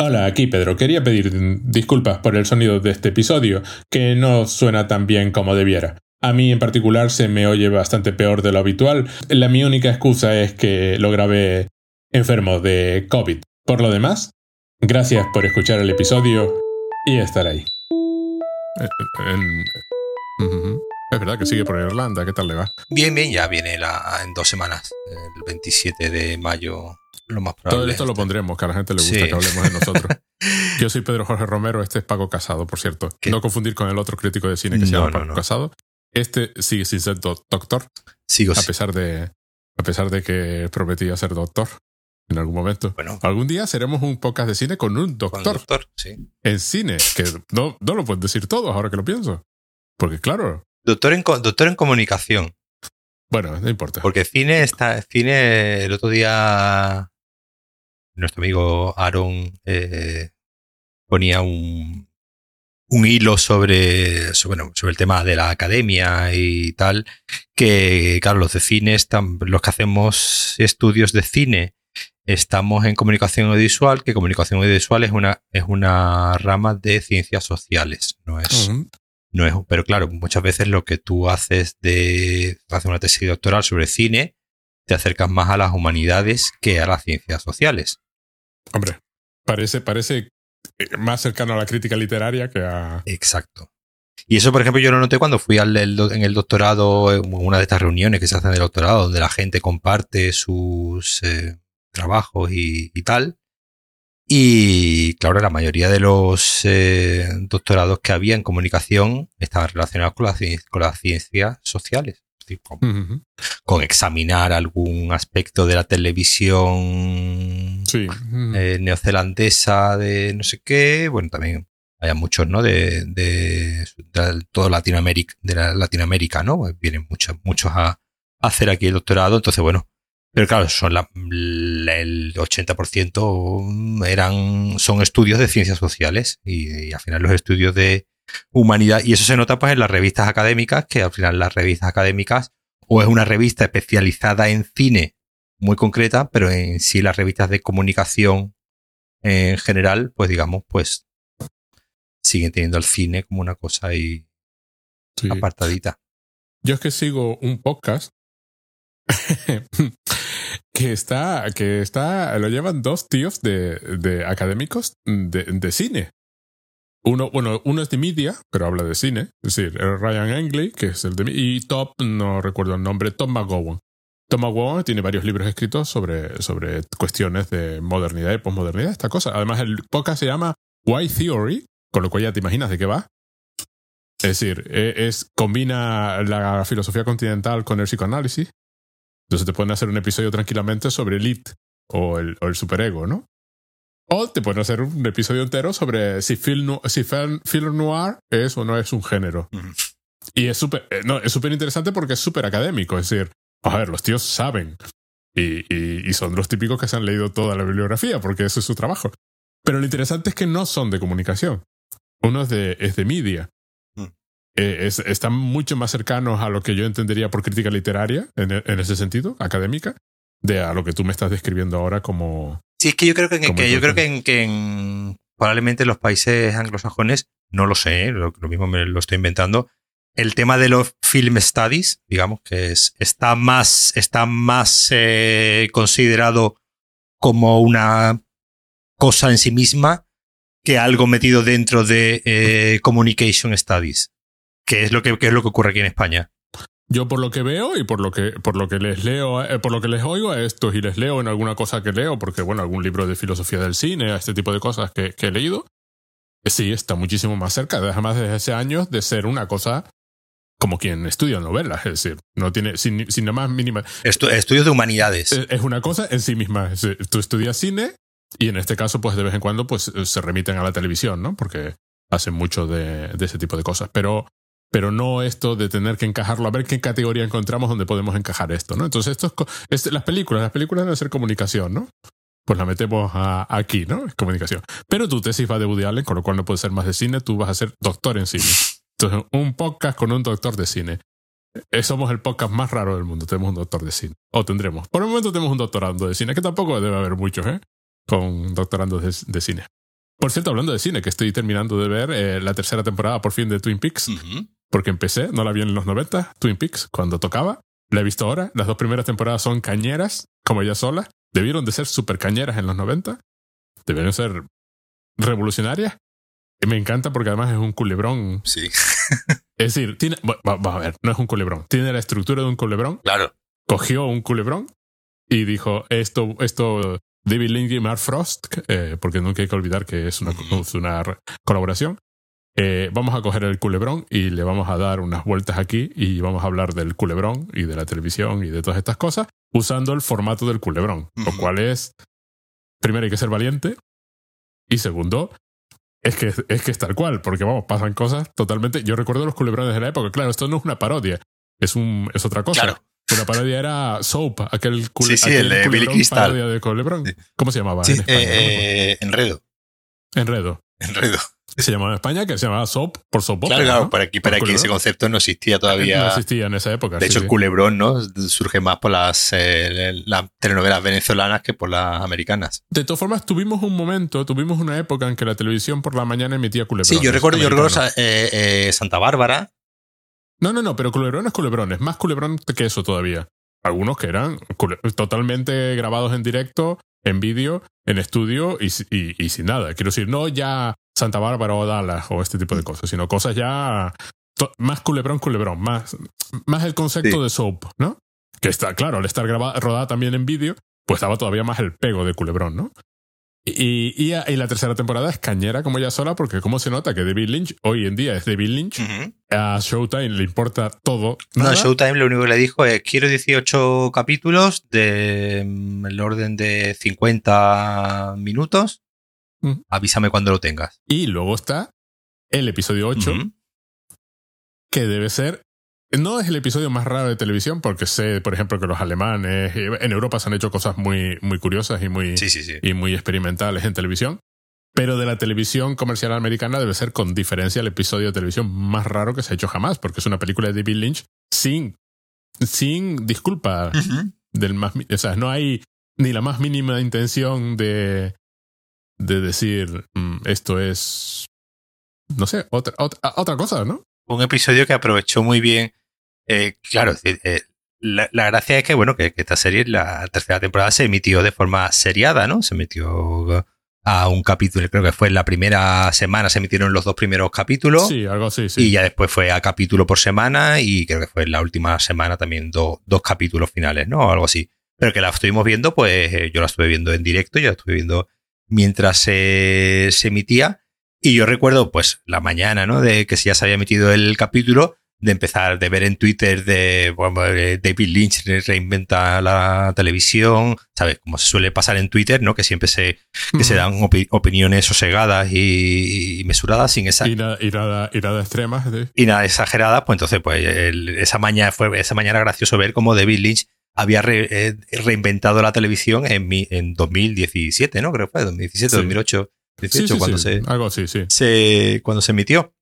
Hola, aquí Pedro. Quería pedir disculpas por el sonido de este episodio, que no suena tan bien como debiera. A mí en particular se me oye bastante peor de lo habitual. La mi única excusa es que lo grabé enfermo de COVID. Por lo demás, gracias por escuchar el episodio y estar ahí. Eh, en- Ujú. Es verdad que sigue por Irlanda, ¿qué tal le va? Bien, bien, ya viene la, en dos semanas, el 27 de mayo, lo más probable. Todo esto lo pondremos, que a la gente le gusta Sí. que hablemos de nosotros. Yo soy Pedro Jorge Romero, este es Paco Casado, por cierto. ¿Qué? No confundir con el otro crítico de cine que se llama Paco no. Casado. Este sigue sin ser do- doctor, Sigo a sí. pesar de a pesar de que prometía ser doctor en algún momento. Bueno, Algún día seremos un podcast de cine con un con doctor doctor, sí. en cine, que no, no lo pueden decir todos ahora que lo pienso. Porque claro, Doctor en, doctor en comunicación. bueno, no importa. Porque cine está. Cine, el otro día. Nuestro amigo Aaron eh, ponía un, un hilo sobre, sobre, bueno, sobre el tema de la academia y tal. Que, claro, los de cine, están, los que hacemos estudios de cine, estamos en comunicación audiovisual, que comunicación audiovisual es una, es una rama de ciencias sociales. No es, no es, pero claro, muchas veces lo que tú haces de hacer una tesis doctoral sobre cine, te acercas más a las humanidades que a las ciencias sociales. Hombre, parece, parece eh, más cercano a la crítica literaria que a. Exacto. Y eso, por ejemplo, yo lo noté cuando fui al, en el doctorado, en una de estas reuniones que se hacen del doctorado, donde la gente comparte sus eh, trabajos y, tal. Y claro, la mayoría de los eh, doctorados que había en comunicación estaban relacionados con ci- con las ciencias sociales. Decir, con examinar algún aspecto de la televisión Sí. Eh, neozelandesa de no sé qué. Bueno, también hay muchos, ¿no? De, de, de todo Latinoamérica, de la Latinoamérica, ¿no? Pues Vienen muchos, muchos a, a hacer aquí el doctorado. Entonces, bueno. Pero claro, son la, la- el 80% eran, son estudios de ciencias sociales y, y al final los estudios de humanidad, y eso se nota pues en las revistas académicas, que al final las revistas académicas o es una revista especializada en cine muy concreta, pero en sí las revistas de comunicación en general, pues digamos, pues siguen teniendo el cine como una cosa ahí Sí. apartadita. Yo es que sigo un podcast que está, que está, lo llevan dos tíos de, de académicos de, de cine. Uno, bueno, uno es de media, pero habla de cine. Es decir, el Ryan Angley, que es el de y Top, no recuerdo el nombre, Tom McGowan. Tom McGowan tiene varios libros escritos sobre, sobre cuestiones de modernidad y posmodernidad, esta cosa. Además, el podcast se llama Why Theory, con lo cual ya te imaginas de qué va. Es decir, e- es, combina la filosofía continental con el psicoanálisis. Entonces te pueden hacer un episodio tranquilamente sobre el it o el, o el superego, ¿no? O te pueden hacer un episodio entero sobre si film, no- si film, film noir es o no es un género. Y es súper eh, no, es súper interesante porque es súper académico. Es decir, a ver, los tíos saben. Y, y, y son los típicos que se han leído toda la bibliografía porque ese es su trabajo. Pero lo interesante es que no son de comunicación. Uno es de, es de media. Mm. Eh, es- están mucho más cercanos a lo que yo entendería por crítica literaria, en, en ese sentido, académica, de a lo que tú me estás describiendo ahora como... Sí, es que yo creo que, en- que yo creo que, en, que en- probablemente en los países anglosajones, no lo sé, lo, lo mismo me lo estoy inventando, el tema de los film studies, digamos que es, está más, está más eh, considerado como una cosa en sí misma que algo metido dentro de eh, communication studies, que es lo que, que es lo que ocurre aquí en España. Yo por lo que veo y por lo que, por lo que les leo, eh, por lo que les oigo a estos y les leo en alguna cosa que leo, porque bueno, algún libro de filosofía del cine, este tipo de cosas que, que he leído, eh, sí, está muchísimo más cerca, además desde hace años, de ser una cosa como quien estudia novelas, es decir, no tiene, sin, sin la más mínima, Estu- estudios de humanidades. es es una cosa en sí misma. Es decir, Tú estudias cine y en este caso, pues de vez en cuando, pues se remiten a la televisión, ¿no? Porque hacen mucho de, de ese tipo de cosas. Pero, pero no esto de tener que encajarlo, a ver qué categoría encontramos donde podemos encajar esto, ¿no? Entonces, esto es, es las películas, las películas deben ser comunicación, ¿no? Pues la metemos aquí, ¿no? Es comunicación. Pero tu tesis va de Woody Allen, con lo cual no puede ser más de cine, tú vas a ser doctor en cine. Entonces, un podcast con un doctor de cine. Eh, somos el podcast más raro del mundo. Tenemos un doctor de cine. O tendremos. Por el momento tenemos un doctorando de cine, que tampoco debe haber muchos, ¿eh? Con doctorandos de, de cine. Por cierto, hablando de cine, que estoy terminando de ver eh, la tercera temporada por fin de Twin Peaks. Porque empecé, no la vi en los 90, Twin Peaks, cuando tocaba. La he visto ahora. Las dos primeras temporadas son cañeras, como ella sola. Debieron de ser súper cañeras en los 90. Debieron ser revolucionarias. Y me encanta porque además es un culebrón. Sí, Es decir, tiene, va- a ver, no es un culebrón. Tiene la estructura de un culebrón. claro. Cogió un culebrón y dijo, esto, esto, David Lynch y Mark Frost, eh, porque nunca hay que olvidar que es una, colaboración. Eh, vamos a coger el culebrón y le vamos a dar unas vueltas aquí y vamos a hablar del culebrón y de la televisión y de todas estas cosas usando el formato del culebrón, lo Ujú. cual es, primero hay que ser valiente y segundo, es que, es que es tal cual, porque vamos, pasan cosas totalmente... Yo recuerdo los culebrones de la época, claro, esto no es una parodia, es, un, es otra cosa. Claro. La parodia era Soap, aquel, cule, Sí, sí, aquel el de Billy culebrón Crystal. parodia de culebrón. Sí. ¿Cómo se llamaba en España? eh, No enredo. acuerdo. Enredo. Se llamaba en España, que se llamaba Soap por Soap Claro, claro, ¿no? para aquí, para aquí ese culebrón. concepto no existía No todavía. existía en esa época. de sí, hecho, sí. culebrón, ¿no? Surge más por las, eh, las telenovelas venezolanas que por las americanas. De todas formas, tuvimos un momento, tuvimos una época en que la televisión por la mañana emitía culebrones. Sí, yo recuerdo, yo recuerdo eh, eh, Santa Bárbara. No, no, no, pero culebrones, culebrones. Más culebrón que eso todavía. Algunos que eran totalmente grabados en directo, en vídeo, en estudio y, y- y sin nada. Quiero decir, no ya Santa Bárbara o Dallas o este tipo de cosas, sino cosas ya más culebrón, culebrón, más, más el concepto Sí. de soap, ¿no? Que está, claro, al estar grabada, rodada también en vídeo, pues daba todavía más el pego de culebrón, ¿no? Y, y, y la tercera temporada es cañera como ya sola, porque como se nota que David Lynch hoy en día es David Lynch, a Showtime le importa todo. No. Showtime lo único que le dijo es quiero 18 capítulos de mm, el orden de 50 minutos. Mm. Avísame cuando lo tengas. Y luego está el episodio 8, Ujú. que debe ser. No es el episodio más raro de televisión, porque sé, por ejemplo, que los alemanes en Europa se han hecho cosas muy, muy curiosas y muy, Sí, sí, sí. y muy experimentales en televisión. Pero de la televisión comercial americana debe ser con diferencia el episodio de televisión más raro que se ha hecho jamás, porque es una película de David Lynch sin, sin disculpa del más, o sea, no hay ni la más mínima intención de, de decir "Mm, esto es, no sé, otra, otra, otra cosa, ¿no? Un episodio que aprovechó muy bien. eh, claro, eh, la, la gracia es que, bueno, que, que esta serie, la tercera temporada, se emitió de forma seriada, ¿no? Se emitió a un capítulo, creo que fue en la primera semana, se emitieron los dos primeros capítulos. Sí, algo así, sí. Y ya después fue a capítulo por semana y creo que fue en la última semana también do- dos capítulos finales, ¿no? Algo así. Pero que la estuvimos viendo, pues eh, yo la estuve viendo en directo, yo la estuve viendo mientras se, se emitía. Y yo recuerdo, pues, la mañana, ¿no? De que ya se había emitido el capítulo, de empezar de ver en Twitter de bueno, eh, David Lynch re- reinventa la televisión, ¿sabes? Como se suele pasar en Twitter, ¿no? Que siempre se, que se dan opi- opiniones sosegadas y, y mesuradas sin esa, y, nada, y, nada, y nada extremas. y nada exagerada, pues entonces, pues el- esa mañana fue esa mañana gracioso ver cómo David Lynch había re- eh, reinventado la televisión en, mi- en 2017, ¿no? Creo que fue 2017, Sí. 2008, 18, Sí, sí, cuando se, Algo así, sí. se cuando se emitió.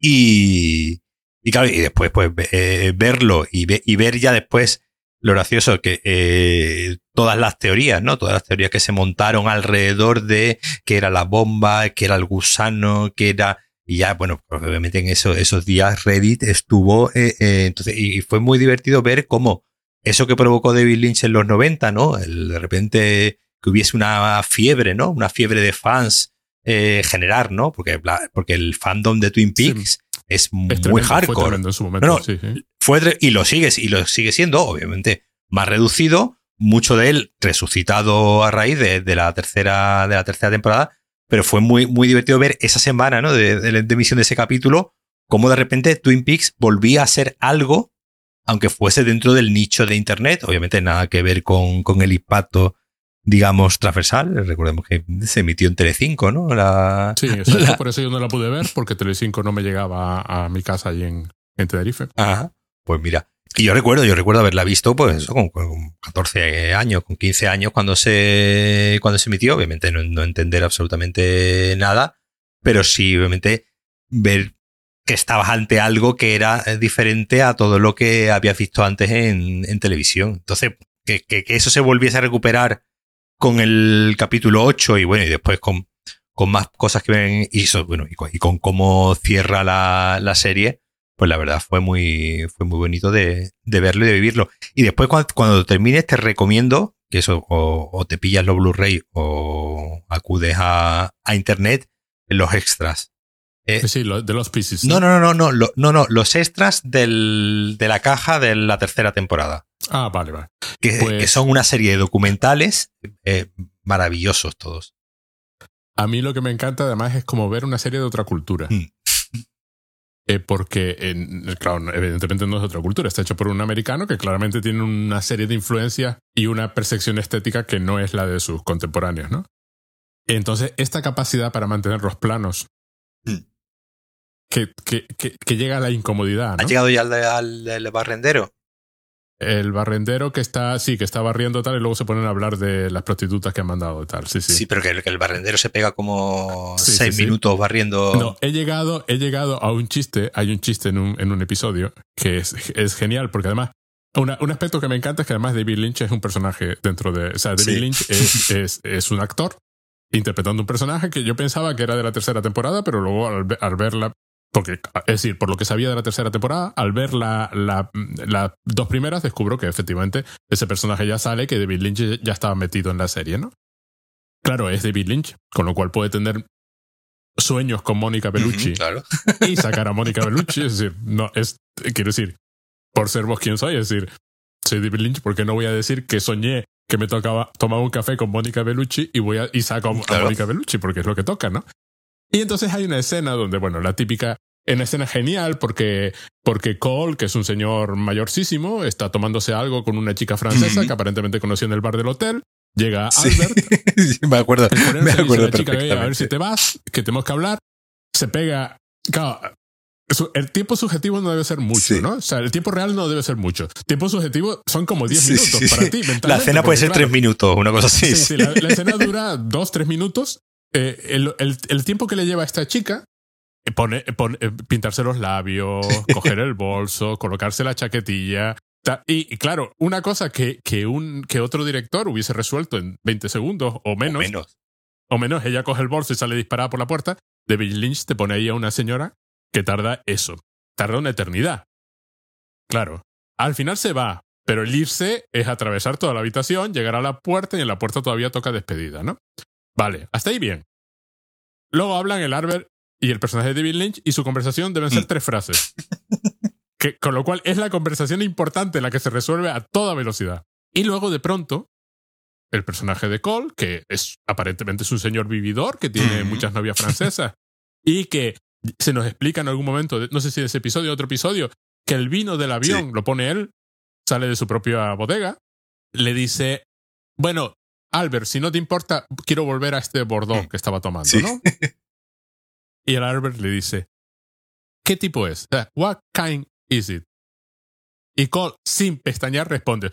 Y, y claro, y después pues eh, verlo y, ve- y ver ya después lo gracioso que eh, todas las teorías, ¿no? Todas las teorías que se montaron alrededor de que era la bomba, que era el gusano, que era y ya, bueno, pues, obviamente en eso, esos días Reddit estuvo, eh, entonces, y fue muy divertido ver cómo eso que provocó David Lynch en los 90, ¿no? El, de repente que hubiese una fiebre, ¿no? Una fiebre de fans eh, generar, ¿no? Porque, porque el fandom de Twin Sí. Peaks es Es muy tremendo, Fue hardcore. tremendo en su momento, No, no, sí, sí. Fue y lo sigue, y lo sigue siendo, obviamente, más reducido, mucho de él resucitado a raíz de, de la tercera, de la tercera temporada, pero fue muy, muy divertido ver esa semana, ¿no? De, de, de emisión de ese capítulo, cómo de repente Twin Peaks volvía a ser algo, aunque fuese dentro del nicho de internet, obviamente nada que ver con, con el impacto, digamos, transversal. Recordemos que se emitió en Telecinco, ¿no? La, Sí, exacto, la- por eso yo no la pude ver, porque Telecinco no me llegaba a, a mi casa allí en, en Tenerife. Ajá. Pues mira. Y yo recuerdo, yo recuerdo haberla visto, pues, con, con 14 años, con 15 años, cuando se, cuando se emitió. Obviamente no, no entender absolutamente nada, pero sí, obviamente, ver que estabas ante algo que era eh, diferente a todo lo que habías visto antes en, en televisión. Entonces, que, eso se volviese a recuperar con el capítulo 8 y bueno, y después con, con más cosas que ven y, so- bueno, y, con, cómo cierra la, la serie, pues la verdad fue muy, fue muy bonito de, de verlo y de vivirlo. Y después cuando, cuando termines te recomiendo que eso o, o te pillas los Blu-ray o acudes a, a internet los extras. Eh, Sí, lo- de los pieces. no, no, no, no, no, lo- no, no, los extras del, de la caja de la tercera temporada. Ah, vale, vale. Que, Pues- que son una serie de documentales eh, maravillosos todos. A mí lo que me encanta además es como ver una serie de otra cultura. Mm. Eh, porque, claro, evidentemente no es otra cultura, está hecho por un americano que claramente tiene una serie de influencias y una percepción estética que no es la de sus contemporáneos, ¿no? Entonces, esta capacidad para mantener los planos Mm. Que, que, que, que llega a la incomodidad, ¿Has ¿no? llegado ya al, al- al barrendero? El barrendero que está, sí, que está barriendo tal y luego se ponen a hablar de las prostitutas que han mandado tal, sí, sí. Sí, pero que, el- barrendero se pega como Sí, seis sí, sí. minutos barriendo. No, he llegado, he llegado a un chiste, hay un chiste en un, en un episodio que es, es genial, porque además, una- un aspecto que me encanta es que además David Lynch es un personaje dentro de... O sea, David Sí. Lynch es, es, es un actor interpretando un personaje que yo pensaba que era de la tercera temporada, pero luego al, al verla... Porque, es decir, por lo que sabía de la tercera temporada, al ver la, la- las dos primeras, descubro que efectivamente ese personaje ya sale, que David Lynch ya estaba metido en la serie, ¿no? Claro, es David Lynch, con lo cual puede tener sueños con Mónica Bellucci claro. y sacar a Mónica Bellucci. Es decir, no, es, quiero decir, por ser vos quien soy, es decir, soy David Lynch, porque no voy a decir que soñé que me tocaba tomar un café con Mónica Bellucci y voy a, y saco a, a Claro. Mónica Bellucci, porque es lo que toca, ¿no? Y entonces hay una escena donde, bueno, la típica, una escena genial porque, porque Cole, que es un señor mayorcísimo, está tomándose algo con una chica francesa Ujú. que aparentemente conoció en el bar del hotel. Llega. Albert, Sí, me acuerdo. Me acuerdo chica, "Oye, a ver si te vas, que tenemos que hablar. Se pega. Claro, el tiempo subjetivo no debe ser mucho, Sí. ¿no? O sea, el tiempo real no debe ser mucho. Tiempo subjetivo son como 10 Sí, minutos para ti. La cena puede ser claro, tres minutos, una cosa así. Sí, sí. sí, la, la escena dura dos, tres minutos. Eh, el, el- el tiempo que le lleva a esta chica, eh, pone, pone- eh, pintarse los labios, coger el bolso, colocarse la chaquetilla. Y, y claro, una cosa que, que, un, que otro director hubiese resuelto en 20 segundos o O menos, menos. o menos, ella coge el bolso y sale disparada por la puerta, David Lynch te pone ahí a una señora que tarda eso, tarda una eternidad. Claro, al final se va, pero el irse es atravesar toda la habitación, llegar a la puerta y en la puerta todavía toca despedida, ¿no? Vale, hasta ahí bien. Luego hablan el Arbor y el personaje de David Lynch y su conversación deben ser Mm. tres frases. Que, con lo cual es la conversación importante la que se resuelve a toda velocidad. Y luego de pronto, el personaje de Cole, que es aparentemente es un señor vividor que tiene Ujú. muchas novias francesas y que se nos explica en algún momento, no sé si de ese episodio o otro episodio, que el vino del avión lo pone él, sale de su propia bodega, le dice, bueno, Albert, si no te importa, quiero volver a este Bordeaux que estaba tomando, Sí. ¿no? Y el Albert le dice, ¿qué tipo es? What kind is it? Y Cole, sin pestañear, responde,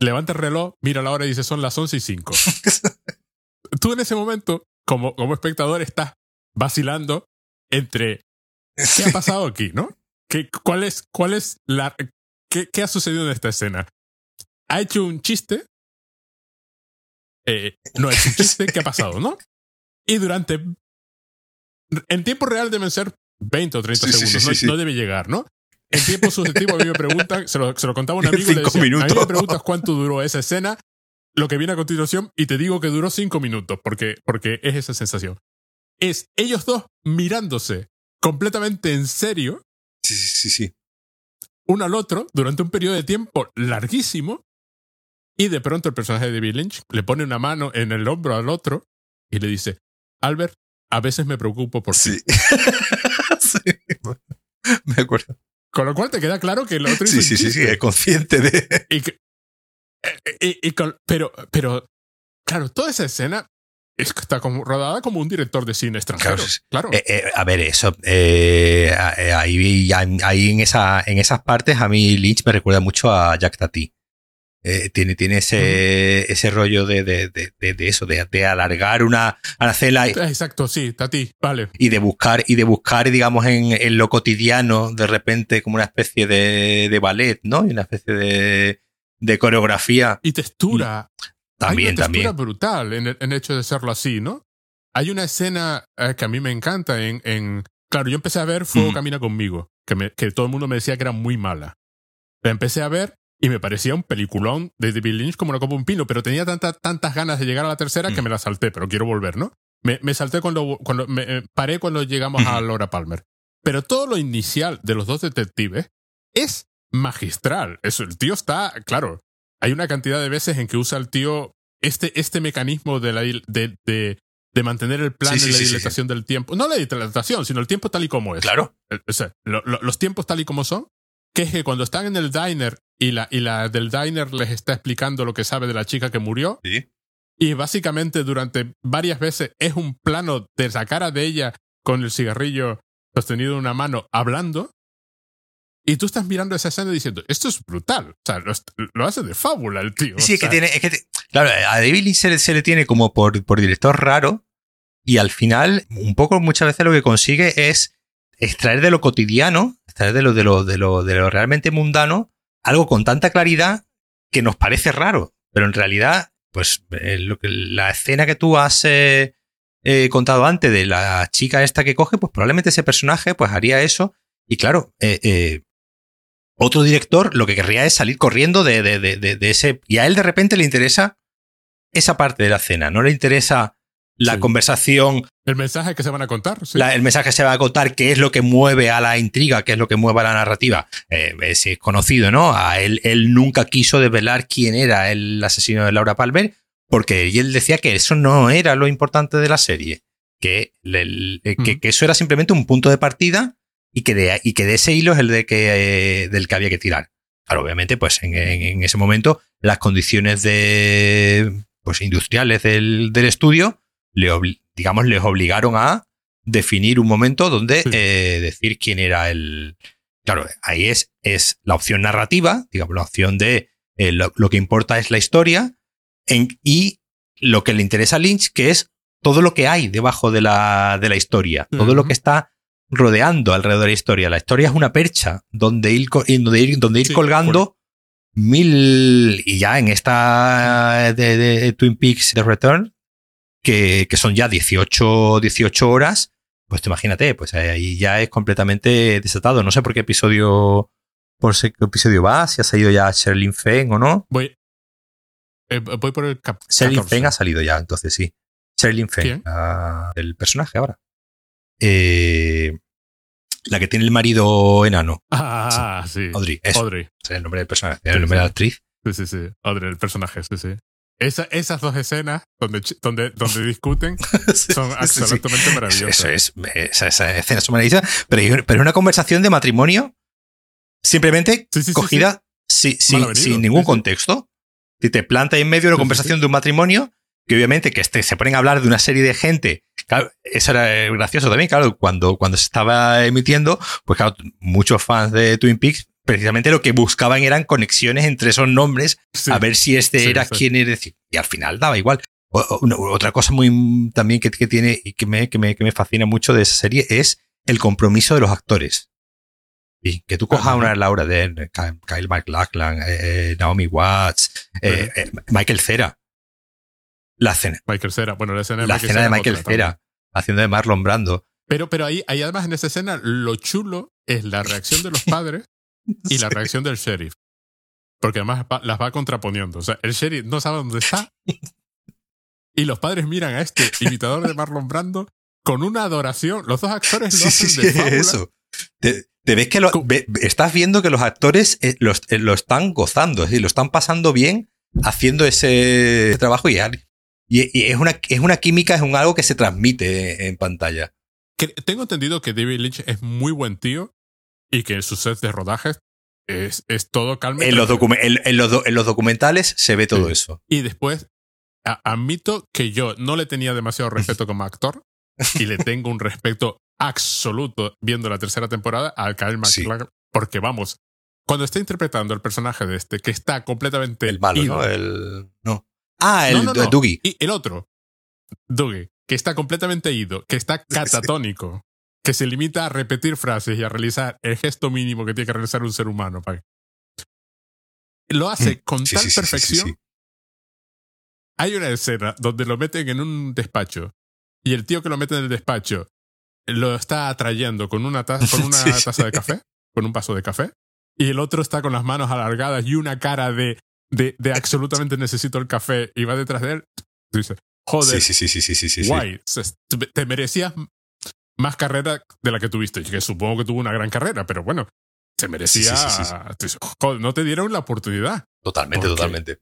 levanta el reloj, mira la hora y dice, son las 11 y 5. Tú en ese momento, como, como espectador, estás vacilando entre ¿qué ha pasado aquí, no? ¿Qué, cuál, es, ¿Cuál es la... Qué, ¿Qué ha sucedido en esta escena? ¿Ha hecho un chiste? Eh, no chiste, ¿qué ha pasado, no? Y durante... En tiempo real deben ser 20 o 30 Sí, sí, segundos, sí, no, sí, no debe llegar, ¿no? En tiempo subjetivo a mí me preguntan, se lo, se lo contaba un amigo le decía, a mí minutos. me preguntas cuánto duró esa escena, lo que viene a continuación, y te digo que duró cinco minutos, porque, porque es esa sensación. Es ellos dos mirándose completamente en serio, Sí, sí, sí, sí. uno al otro, durante un periodo de tiempo larguísimo, y de pronto el personaje de David Lynch le pone una mano en el hombro al otro y le dice, Albert, a veces me preocupo por ti. Sí. Sí. Me acuerdo. Con lo cual te queda claro que el otro Sí, sí, sí, sí, es consciente de. Y que- eh, y- y con- pero, pero, claro, toda esa escena está como rodada como un director de cine extranjero. Claro, sí. Claro. Eh, eh, a ver, eso. eh, eh, ahí, ahí en, esa, en esas partes, a mí Lynch me recuerda mucho a Jack Tati. Eh, tiene, tiene ese, ese rollo de, de, de, de- eso, de, alargar una aracela y, Eh, Exacto, sí, Tati, vale. y de buscar, y de buscar, digamos, en, en lo cotidiano, de repente, como una especie de, de ballet, ¿no? Y una especie de, de coreografía. Y textura. Hay También, una textura también. brutal en el, en el hecho de serlo así, ¿no? hay una escena eh, que a mí me encanta en, en claro, yo empecé a ver Fuego Mm. Camina conmigo, que, me- que todo el mundo me decía que era muy mala. La empecé a ver y me parecía un peliculón de David Lynch como una copa un pino, pero tenía tanta- tantas ganas de llegar a la tercera que Mm. me la salté, pero quiero volver, ¿no? Me, me salté cuando, cuando me eh, paré cuando llegamos a. Laura Palmer. Pero todo lo inicial de los dos detectives es magistral. Eso, el tío está, claro, hay una cantidad de veces en que usa el tío este, este mecanismo de, la, de, de, de mantener el plan Sí, la sí, dilatación del tiempo. No la dilatación, sino el tiempo tal y como es. Claro. Eh, o sea, lo- lo- los tiempos tal y como son, que es que cuando están en el diner y la, y la del diner les está explicando lo que sabe de la chica que murió, Sí. y básicamente durante varias veces es un plano de la cara de ella con el cigarrillo sostenido en una mano hablando. Y tú estás mirando esa escena diciendo, esto es brutal. O sea, lo, hace de fábula el tío. Sí, es que tiene. Es que te- claro, a David Lynch se le, se le tiene como por, por director raro. Y al final, un poco muchas veces lo que consigue es extraer de lo cotidiano, extraer de lo, de lo, de lo, de lo realmente mundano, algo con tanta claridad que nos parece raro. Pero en realidad, pues eh, lo que, la escena que tú has eh, eh, contado antes de la chica esta que coge, pues probablemente ese personaje pues haría eso. Y claro, otro director lo que querría es salir corriendo de, de, de- de ese. Y a él de repente le interesa esa parte de la escena. No le interesa la Sí. conversación, El mensaje que se van a contar. sí. la- el mensaje que se va a contar, qué es lo que mueve a la intriga, qué es lo que mueve a la narrativa. Eh, es eh, conocido, ¿no? A él, él nunca quiso develar quién era el asesino de Laura Palmer, porque él decía que eso no era lo importante de la serie. Que, le- le- que, Ujú. que eso era simplemente un punto de partida y que de, y que de ese hilo es el de que, eh, del que había que tirar. Claro, obviamente, pues en, en- en ese momento las condiciones de, pues, industriales del, del estudio, le digamos, les obligaron a definir un momento donde Sí. eh, decir quién era el... Claro, ahí es, es la opción narrativa, digamos, la opción de eh, lo, lo que importa es la historia en- y lo que le interesa a Lynch, que es todo lo que hay debajo de la, de la historia, todo lo que está rodeando alrededor de la historia. La historia es una percha donde ir, donde ir, donde ir Sí, colgando mil. Y ya en esta de, de Twin Peaks The Return, que, que son ya 18, 18 horas, pues te imagínate, pues ahí ya es completamente desatado. No sé por qué episodio. Por qué episodio va, si ha salido ya Sherlyn Fenn o no. Voy, eh, voy por el cap Sherlyn 14. Fenn ha salido ya, entonces sí. ¿Quién? la- el personaje ahora. Eh, la que tiene el marido enano, Ah, sí. Audrey. Eso, Audrey. es el nombre del personaje, el nombre de la actriz. Sí, sí, sí. Audrey, el personaje, sí, sí. Esa- esas dos escenas donde, donde, donde discuten son Sí, sí. absolutamente maravillosas. Eso es, esa, esa escena es maravillosas, pero, pero una conversación de matrimonio simplemente Sí, cogida si- si- Mal avenido, sin ningún contexto. Si te planta en medio de una conversación de un matrimonio, que obviamente que este, se ponen a hablar de una serie de gente. Claro, eso era gracioso también, claro, cuando, cuando se estaba emitiendo, pues claro, muchos fans de Twin Peaks precisamente lo que buscaban eran conexiones entre esos nombres Sí. a ver si este Sí, era sí. quien era. Y al final daba igual. O- o- una- otra cosa muy también que, que tiene y que me, que, me, que me fascina mucho de esa serie es el compromiso de los actores. Y que tú cojas Ajá. una Laura de Kyle MacLachlan, eh, eh, Naomi Watts, eh, eh, Michael Cera. La escena, Michael Cera. Bueno, la escena de la Michael escena de Cera es Michael otra también. Cera haciendo de Marlon Brando. Pero, pero ahí, ahí además en esa escena lo chulo es la reacción de los padres y la reacción del sheriff. Porque además va- las va contraponiendo. O sea, el sheriff no sabe dónde está. Y los padres miran a este imitador de Marlon Brando con una adoración. Los dos actores lo hacen sí, de fábula. eso. Te, te ves que lo, ve- estás viendo que los actores eh, eh, lo están gozando, es decir, lo están pasando bien haciendo ese trabajo y, y- y es, una, es una química, es un algo que se transmite en pantalla. Que- tengo entendido que David Lynch es muy buen tío y que en sus sets de rodajes es, es todo calma. En los, en, en los, do- en los documentales se ve todo Sí. eso. Y después, a- admito que yo no le tenía demasiado respeto como actor y le tengo un respeto absoluto viendo la tercera temporada al Kyle Sí. MacLachlan. Porque vamos, cuando está interpretando el personaje de este, que está completamente El malo, ido, ¿no? El, no. Ah, el, No, no, no. el Dougie. Y el otro, Dougie, que está completamente ido, que está catatónico, que se limita a repetir frases y a realizar el gesto mínimo que tiene que realizar un ser humano. Lo hace con Mm. Sí, tal sí, perfección. sí. Hay una escena donde lo meten en un despacho y el tío que lo mete en el despacho lo está atrayendo con una, ta- con una taza de café, con un vaso de café, y el otro está con las manos alargadas y una cara de, de, de absolutamente necesito el café y va detrás de él. Tú dices, joder, Sí, sí, sí, sí, sí, sí, sí, sí. guay, te merecías más carrera de la que tuviste, que supongo que tuvo una gran carrera, pero bueno, se merecía... Sí, sí, sí, joder, no te dieron la oportunidad Totalmente, ¿Por qué? totalmente.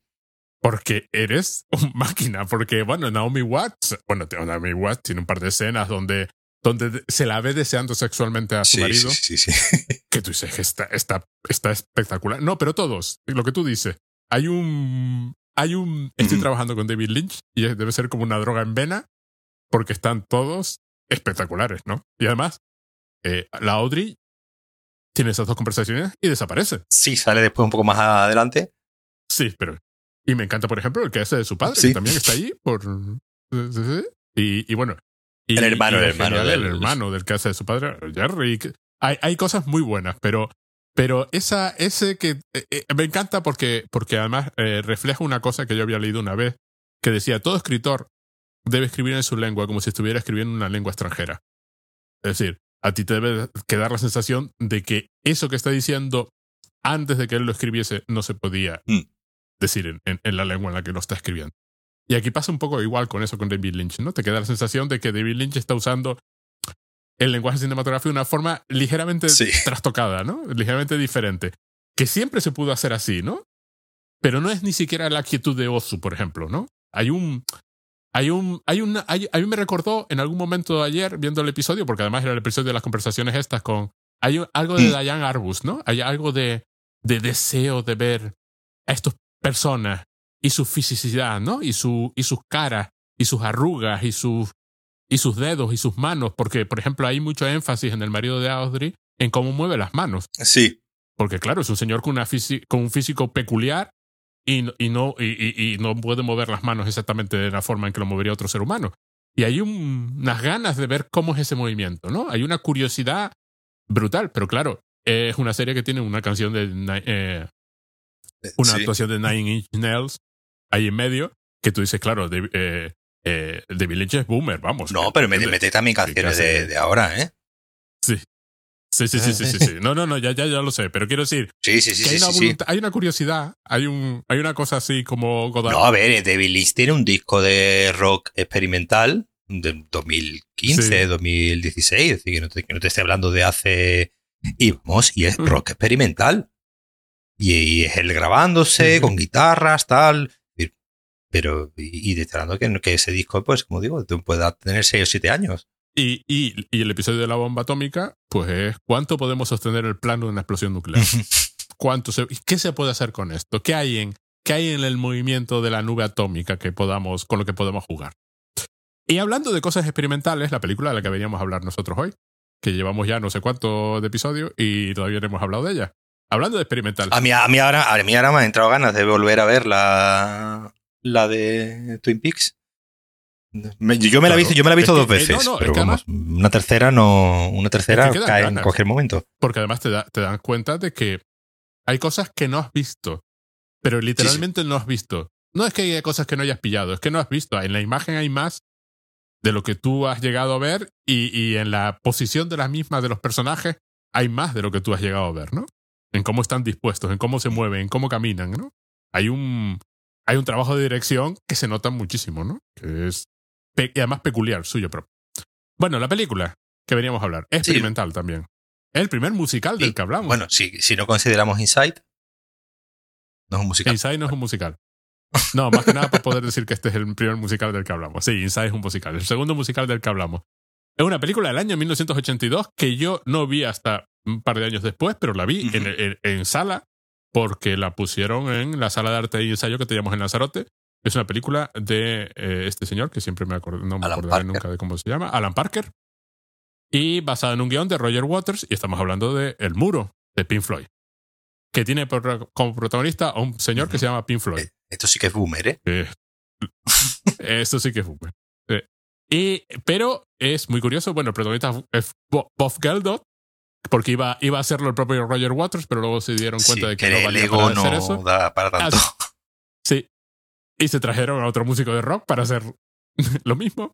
porque eres una máquina. Porque, bueno, Naomi Watts, bueno, Naomi Watts tiene un par de escenas donde, donde se la ve deseando sexualmente a su marido, sí, sí, sí. que tú dices que está, está, está espectacular. No, pero todos, lo que tú dices, hay un, hay un, estoy trabajando con David Lynch y debe ser como una droga en vena, porque están todos espectaculares, ¿no? Y además, eh, la Audrey tiene esas dos conversaciones y desaparece. Sí, sale después un poco más adelante. Sí, pero. Y me encanta, por ejemplo, el que hace de su padre, Sí. que también está ahí por. Y, y bueno. y- El hermano, y el hermano genial, el del- hermano del que hace de su padre, Jerry. Hay, hay cosas muy buenas, pero. Pero esa, ese que eh, eh, me encanta porque, porque además eh, refleja una cosa que yo había leído una vez, que decía, todo escritor debe escribir en su lengua como si estuviera escribiendo en una lengua extranjera. Es decir, a ti te debe quedar la sensación de que eso que está diciendo antes de que él lo escribiese no se podía Mm. decir en, en- en la lengua en la que lo está escribiendo. Y aquí pasa un poco igual con eso con David Lynch, ¿no? Te queda la sensación de que David Lynch está usando el lenguaje cinematográfico de una forma ligeramente Sí. trastocada, ¿no? Ligeramente diferente. Que siempre se pudo hacer así, ¿no? Pero no es ni siquiera la quietud de Ozu, por ejemplo, ¿no? Hay un. Hay un. Hay una. Hay, a mí me recordó en algún momento de ayer, viendo el episodio, porque además era el episodio de las conversaciones estas con. Hay un- algo de Mm. Diane Arbus, ¿no? Hay algo de, de deseo de ver a estas personas y su fisicidad, ¿no? Y, su, y sus caras, y sus arrugas, y sus, y sus dedos, y sus manos, porque, por ejemplo, hay mucho énfasis en el marido de Audrey en cómo mueve las manos. Sí. Porque, claro, es un señor con, una con un físico peculiar y, no- y, no, y, y- no puede mover las manos exactamente de la forma en que lo movería otro ser humano. Y hay un- unas ganas de ver cómo es ese movimiento, ¿no? Hay una curiosidad brutal, pero claro, es una serie que tiene una canción de. Eh, una Sí. actuación de Nine Inch Nails ahí en medio, que tú dices, claro, David, eh, eh, Lynch es boomer, vamos. No, pero mete, mete también ¿Qué canciones de, de- de ahora, ¿eh? Sí. Sí, sí, sí, sí, sí, sí. No, no, no, ya, ya, ya lo sé, pero quiero decir Sí, sí, sí, que sí, hay, una sí, sí. voluntad- hay una curiosidad, hay, un, hay una cosa así como Godard. No, a ver, eh, David Lynch tiene un disco de rock experimental de 2015, Sí. 2016, es decir, que no, te, que no te estoy hablando de hace... Y vamos, y es Mm. rock experimental. Y, y es él grabándose con guitarras, tal. Pero, y, y que, que ese disco, pues, como digo, puede tener 6 o 7 años. Y, y, y el episodio de la bomba atómica, pues es cuánto podemos sostener el plano de una explosión nuclear. ¿Cuánto se, ¿Qué se puede hacer con esto? ¿Qué hay, en, ¿Qué hay en el movimiento de la nube atómica que podamos, con lo que podemos jugar? Y hablando de cosas experimentales, la película de la que veníamos a hablar nosotros hoy, que llevamos ya no sé cuánto de episodio y todavía no hemos hablado de ella. Hablando de experimental. A mí, a, mí ahora, a mí ahora me han entrado ganas de volver a ver la, la de Twin Peaks. Me- yo me la visto, yo me la he visto Es dos que, eh, veces, no, no, pero vamos, una tercera no, una tercera Es que quedan cae en cualquier momento. Porque además te, da, te dan cuenta de que hay cosas que no has visto, pero literalmente no has visto. No es que haya cosas que no hayas pillado, es que no has visto. En la imagen hay más de lo que tú has llegado a ver y, y en la posición de las mismas de los personajes hay más de lo que tú has llegado a ver, ¿no? En cómo están dispuestos, en cómo se mueven, en cómo caminan, ¿no? Hay un, hay un trabajo de dirección que se nota muchísimo, ¿no? Que es y además peculiar, suyo propio. Bueno, la película que veníamos a hablar, es Sí. experimental también. Es el primer musical del que hablamos. Bueno, si, si no consideramos Inside, no es un musical. Inside no es un musical. No, más que nada para poder decir que este es el primer musical del que hablamos. Sí, Inside es un musical. El segundo musical del que hablamos. Es una película del año 1982 que yo no vi hasta un par de años después, pero la vi en- en sala porque la pusieron en la sala de arte y ensayo que teníamos en Lanzarote. Es una película de eh, este señor que siempre me acuerdo, no me Alan acordaré Parker. nunca de cómo se llama, Alan Parker. Y basada en un guion de Roger Waters, y estamos hablando de El Muro, de Pink Floyd. Que tiene por- como protagonista a un señor que se llama Pink Floyd. Eh, Esto sí que es boomer, ¿eh? Eh, Esto sí que es boomer. Eh, y, pero es muy curioso. Bueno, el protagonista es Bo- Bob Geldof, porque iba, iba a hacerlo el propio Roger Waters, pero luego se dieron cuenta Sí, de que, no el valía ego para no hacer eso. da para tanto. Ah, Sí. Y se trajeron a otro músico de rock para hacer lo mismo.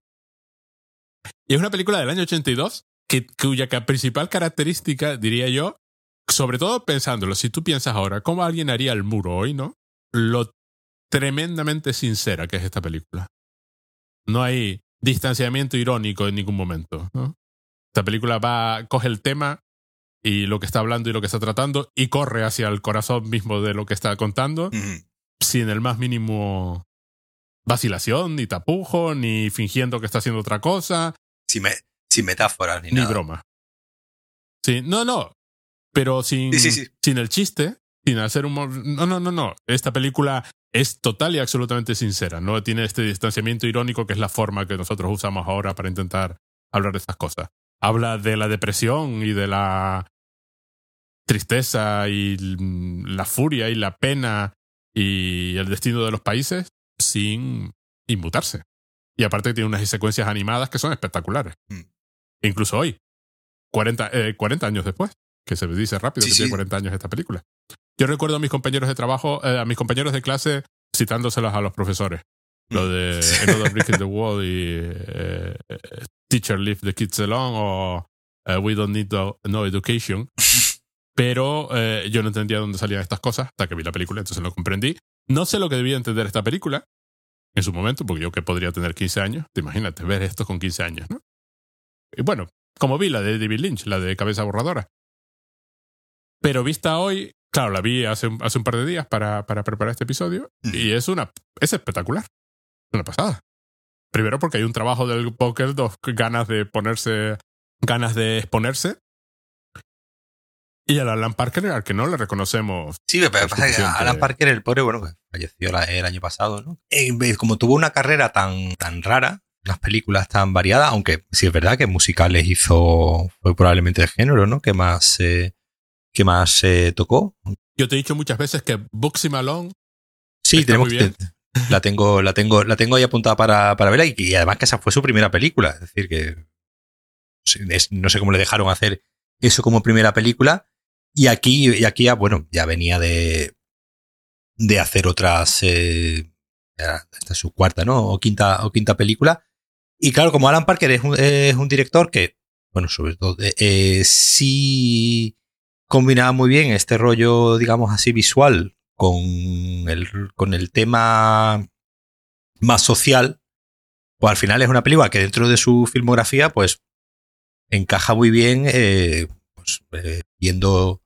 Y es una película del año 82 que, cuya principal característica, diría yo, sobre todo pensándolo, si tú piensas ahora, ¿cómo alguien haría el muro hoy, no? Lo tremendamente sincera que es esta película. No hay distanciamiento irónico en ningún momento. ¿no? Esta película va, coge el tema y lo que está hablando y lo que está tratando y corre hacia el corazón mismo de lo que está contando sin el más mínimo vacilación, ni tapujo, ni fingiendo que está haciendo otra cosa. Sin, sin metáforas ni, ni broma. Sí, no, no. Pero sin, sin el chiste, sin hacer un... No, no, no, no. Esta película es total y absolutamente sincera. No tiene este distanciamiento irónico que es la forma que nosotros usamos ahora para intentar hablar de estas cosas. Habla de la depresión y de la tristeza y la furia y la pena y el destino de los países sin inmutarse. Y aparte tiene unas secuencias animadas que son espectaculares. Mm. Incluso hoy, 40, 40 eh, años después, que se dice rápido que tiene 40 años esta película. Yo recuerdo a mis compañeros de trabajo, eh, a mis compañeros de clase citándoselas a los profesores. Lo mm. de Another Brick in the Wall y eh, Teacher Leave the Kids Alone o We Don't Need No Education. Pero yo no entendía dónde salían estas cosas hasta que vi la película, entonces lo comprendí. No sé lo que debía entender esta película en su momento, porque yo que podría tener 15 años, te imagínate ver esto con 15 años, ¿no? Y bueno, como vi la de David Lynch, la de Cabeza Borradora. Pero vista hoy, claro, la vi hace, hace un par de días para, para preparar este episodio y es una es espectacular. Una pasada. Primero porque hay un trabajo del póker, dos ganas de ponerse, ganas de exponerse. Y al Alan Parker, al que no le reconocemos. Sí, pero pasa que Alan Parker, el pobre, bueno, falleció el año pasado, ¿no? Como tuvo una carrera tan, tan rara, unas películas tan variadas, aunque sí es verdad que musicales hizo, fue probablemente el género, ¿no? Que más, eh, que más eh, tocó. Yo te he dicho muchas veces que Buxy Malone. Sí, tenemos la tengo, la tengo, la tengo ahí apuntada para, para verla y, además que esa fue su primera película. Es decir, que no sé cómo le dejaron hacer eso como primera película. Y aquí, y aquí ya, bueno, ya venía de, de hacer otras, eh, esta es su cuarta, ¿no? O quinta, o quinta película. Y claro, como Alan Parker es un, director que, bueno, sobre todo, eh, eh, sí combinaba muy bien este rollo, digamos así, visual con el, con el tema más social, pues al final es una película que dentro de su filmografía, pues encaja muy bien, eh, pues, viendo,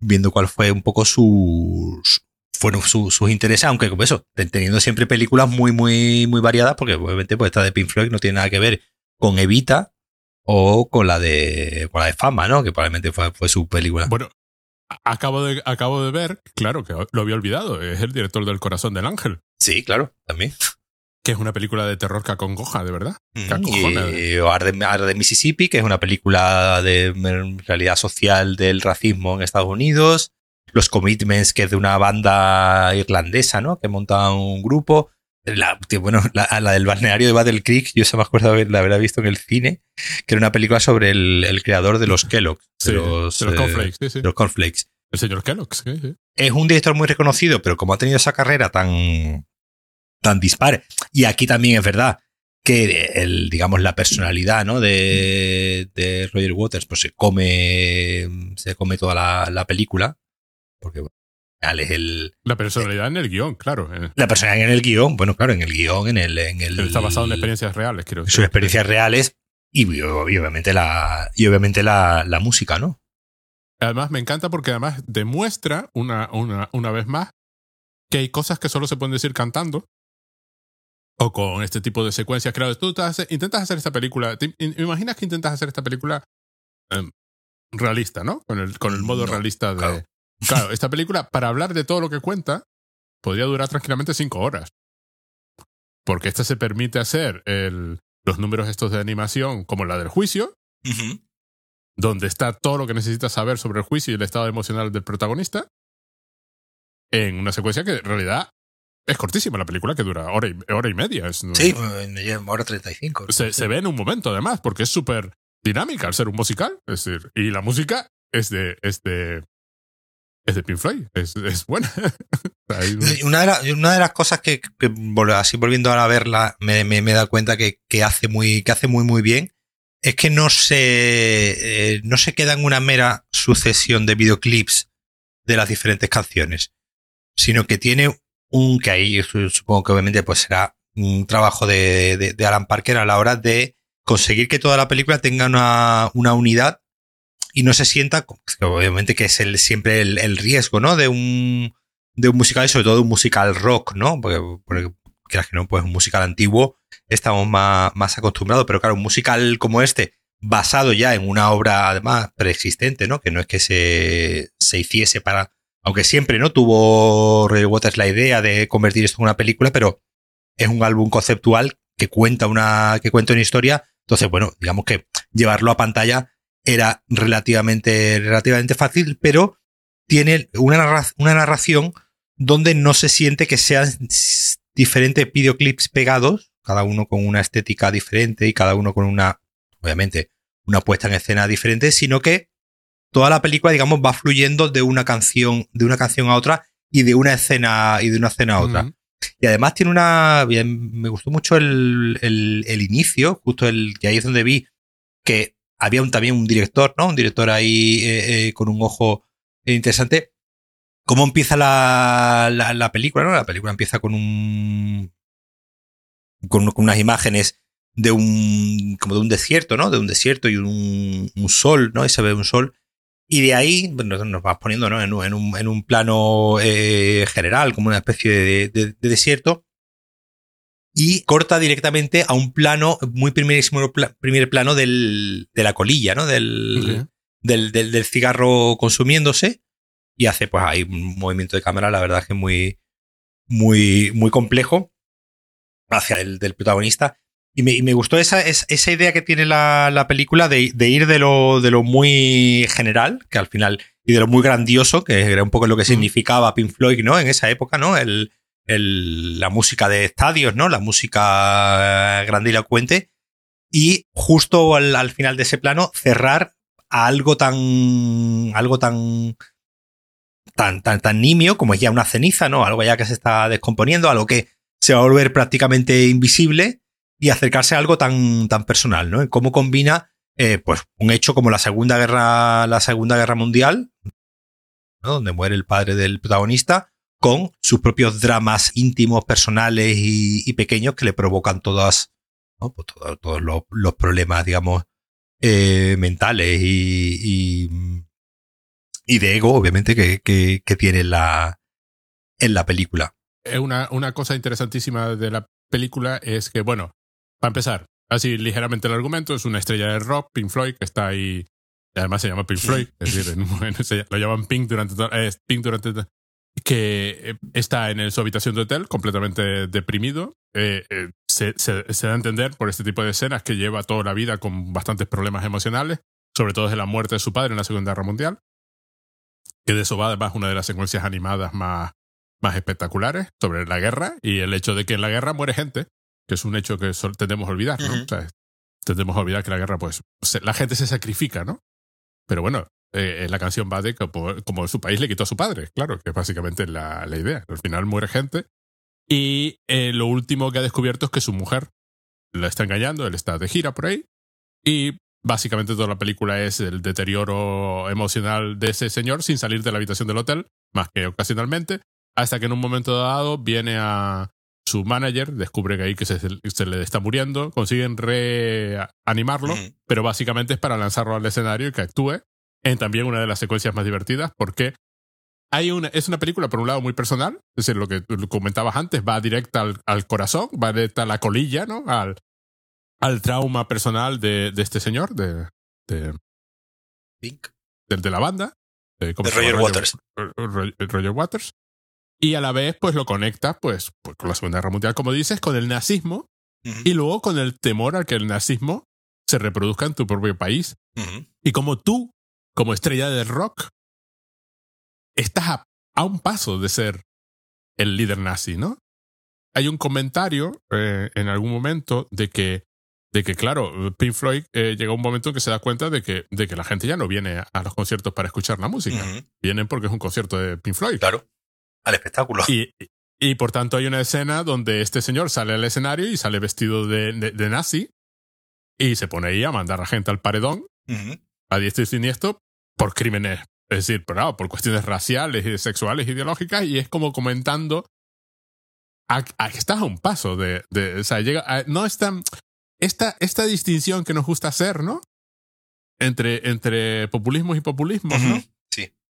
viendo cuál fue un poco sus, fueron sus intereses, aunque como eso, teniendo siempre películas muy, muy, muy variadas, porque obviamente pues esta de Pink Floyd no tiene nada que ver con Evita o con la de, con la de Fama, ¿no? Que probablemente fue, fue su película. Bueno, acabo de, acabo de ver, claro, que lo había olvidado, es el director del Corazón del Ángel. Sí, claro, también. Que es una película de terror que acongoja, de verdad. Mm, y Arde, de Mississippi, que es una película de realidad social del racismo en Estados Unidos los Commitments, que es de una banda irlandesa, ¿no? Que monta un grupo. La, bueno, la, del balneario de Battle Creek, yo se me acuerdo de la haber visto en el cine, que era una película sobre el, creador de los Kellogg's. de, los, de cornflakes, sí, sí. los cornflakes. El señor Kellogg's, sí, Es un director muy reconocido, pero como ha tenido esa carrera tan, tan dispar, y aquí también es verdad que el, digamos, la personalidad ¿no? de, de Roger Waters pues se come, se come toda la, la película porque es el... La personalidad en el guion, claro. La personalidad en el guion, bueno, claro, en el guion, en el... En el está basado en experiencias reales, decir. Sus experiencias reales y, obviamente, la, y obviamente la, la, música, ¿no? Además, me encanta porque además demuestra una, una, una vez más que hay cosas que solo se pueden decir cantando o con este tipo de secuencias. Claro, tú intentas hacer esta película, ¿te imaginas que intentas hacer esta película em, realista, ¿no? Con el, con el modo realista de... Claro, esta película, para hablar de todo lo que cuenta, podría durar tranquilamente cinco horas. Porque esta se permite hacer el, los números estos de animación como la del juicio, donde está todo lo que necesitas saber sobre el juicio y el estado emocional del protagonista, en una secuencia que en realidad es cortísima la película, que dura hora y, hora y media. sí, hora 35. Se, se ve en un momento además, porque es súper dinámica al ser un musical. Es decir, y la música es de, es de es de Pink Floyd, es, es buena. Una de, la- una de las cosas que, así volviendo ahora a verla, me, me, me he dado cuenta que, que hace muy, que hace muy, muy bien, es que no se, eh, no se queda en una mera sucesión de videoclips de las diferentes canciones, sino que tiene un, que ahí su- supongo que obviamente pues será un trabajo de, de, Alan Parker a la hora de conseguir que toda la película tenga una, una unidad y no se sienta, que obviamente que es el, siempre el, riesgo, ¿no? De un, de un musical y sobre todo un musical rock, ¿no? Porque, porque que no, pues un musical antiguo estamos más, más acostumbrados, pero claro, un musical como este, basado ya en una obra además preexistente, ¿no? Que no es que se, se hiciese para, aunque siempre, ¿no? Tuvo Roger Waters la idea de convertir esto en una película, pero es un álbum conceptual que cuenta una, que cuenta una historia. Entonces, bueno, digamos que llevarlo a pantalla era relativamente, relativamente fácil, pero tiene una, narra- una narración donde no se siente que sean diferentes videoclips pegados, cada uno con una estética diferente y cada uno con una, obviamente, una puesta en escena diferente, sino que toda la película, digamos, va fluyendo de una canción, de una canción a otra y de una escena, y de una escena a otra. Y además tiene una. bien, Me gustó mucho el, el, el inicio, justo el que ahí es donde vi que había un, también un director, ¿no? Un director ahí eh, eh, con un ojo interesante. ¿Cómo empieza la, la, la película, no? La película empieza con un. con, con unas imágenes de un. como de un desierto, ¿no? De un desierto y un, un sol, ¿no? Y se ve un sol. Y de ahí bueno, nos vas poniendo ¿no? en, un, en, un, en un plano eh, general, como una especie de, de- de desierto. Y corta directamente a un plano, muy primerísimo pla- primer plano del, de la colilla, ¿no? Del, del, del, del cigarro consumiéndose. Y hace, pues, ahí un movimiento de cámara, la verdad que muy, muy, muy complejo hacia el del protagonista. Y me, y me gustó esa, es- esa idea que tiene la, la película de, de ir de lo, de lo muy general, que al final, y de lo muy grandioso, que era un poco lo que significaba Pink Floyd, ¿no? En esa época, ¿no? El, el- la música de estadios, ¿no? La música eh, grandilocuente. Y justo al, al final de ese plano, cerrar a algo tan. algo tan. tan, tan, tan nimio como es ya una ceniza, ¿no? Algo ya que se está descomponiendo, algo que se va a volver prácticamente invisible y acercarse a algo tan, tan personal, ¿no? Cómo combina, eh, pues, un hecho como la Segunda Guerra, la Segunda Guerra Mundial, ¿no? Donde muere el padre del protagonista, con sus propios dramas íntimos, personales y, pequeños que le provocan todas. Pues todo- todos los, problemas, digamos, eh, mentales y, y, de ego, obviamente, que, que, que tiene en la, en la película. Eh, Una, una cosa interesantísima de la película es que, bueno, para empezar, así ligeramente el argumento, es una estrella de rock, Pink Floyd, que está ahí, y además se llama Pink Floyd, es decir, se- lo llaman Pink durante, eh, Pink durante que eh, está en su habitación de hotel completamente deprimido. Eh, eh, se, se- se da a entender por este tipo de escenas que lleva toda la vida con bastantes problemas emocionales, sobre todo desde la muerte de su padre en la Segunda Guerra Mundial. Que de eso va además una de las secuencias animadas más, más espectaculares sobre la guerra y el hecho de que en la guerra muere gente, que es un hecho que tendemos a olvidar, ¿no? O sea, tendemos a olvidar que la guerra, pues, se- la gente se sacrifica, ¿no? Pero bueno, eh, la canción va de como, como su país le quitó a su padre, claro, que es básicamente la, la idea. Al final muere gente y eh, lo último que ha descubierto es que su mujer la está engañando, él está de gira por ahí y básicamente toda la película es el deterioro emocional de ese señor sin salir de la habitación del hotel, más que ocasionalmente, hasta que en un momento dado viene a su manager, descubre que ahí que se, se le está muriendo, consiguen reanimarlo, pero básicamente es para lanzarlo al escenario y que actúe en también una de las secuencias más divertidas, porque hay una, es una película, por un lado, muy personal, es decir, lo que comentabas antes, va directa al, al corazón, va directa a la colilla, ¿no? Al, al trauma personal de, de este señor, de, de, Pink. del de la banda. De. Roger Waters. Ro- Ro- Roger Waters. Y a la vez, pues lo conecta, pues, pues, con la Segunda Guerra Mundial, como dices, con el nazismo y luego con el temor a que el nazismo se reproduzca en tu propio país. Y como tú, como estrella del rock, estás a, a un paso de ser el líder nazi, ¿no? Hay un comentario eh, en algún momento de que de que, claro, Pink Floyd eh, llega un momento en que se da cuenta de que, de que la gente ya no viene a los conciertos para escuchar la música. Vienen porque es un concierto de Pink Floyd. Claro, al espectáculo. Y, y por tanto hay una escena donde este señor sale al escenario y sale vestido de, de, nazi y se pone ahí a mandar a gente al paredón, a diestro y siniestro, por crímenes, es decir, por, por cuestiones raciales y sexuales, ideológicas, y es como comentando a, que estás a un paso de, de o sea, llega, no es tan, esta, esta distinción que nos gusta hacer, ¿no? Entre, entre populismos y populismos, ¿no?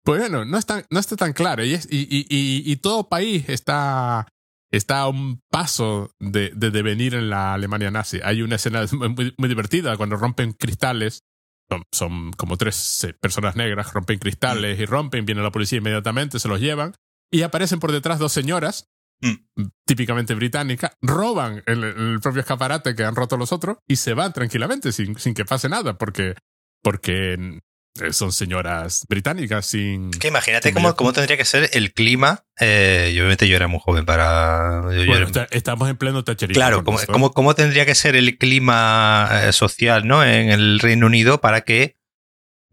Pues bueno, no está, no está tan claro. Y, y, y, y, todo país está, está a un paso de, de devenir en la Alemania nazi. Hay una escena muy, muy divertida cuando rompen cristales. Son, son, como tres eh, personas negras, rompen cristales y rompen, viene la policía inmediatamente, se los llevan. Y aparecen por detrás dos señoras Mm. típicamente británica, roban el, el, propio escaparate que han roto los otros y se van tranquilamente sin, sin que pase nada, porque, porque son señoras británicas sin... Que imagínate cómo, cómo, tendría que ser el clima. Eh, obviamente yo era muy joven para... bueno, estamos en pleno tacherismo. Claro, cómo, cómo, cómo, tendría que ser el clima eh, social ¿no? en el Reino Unido para que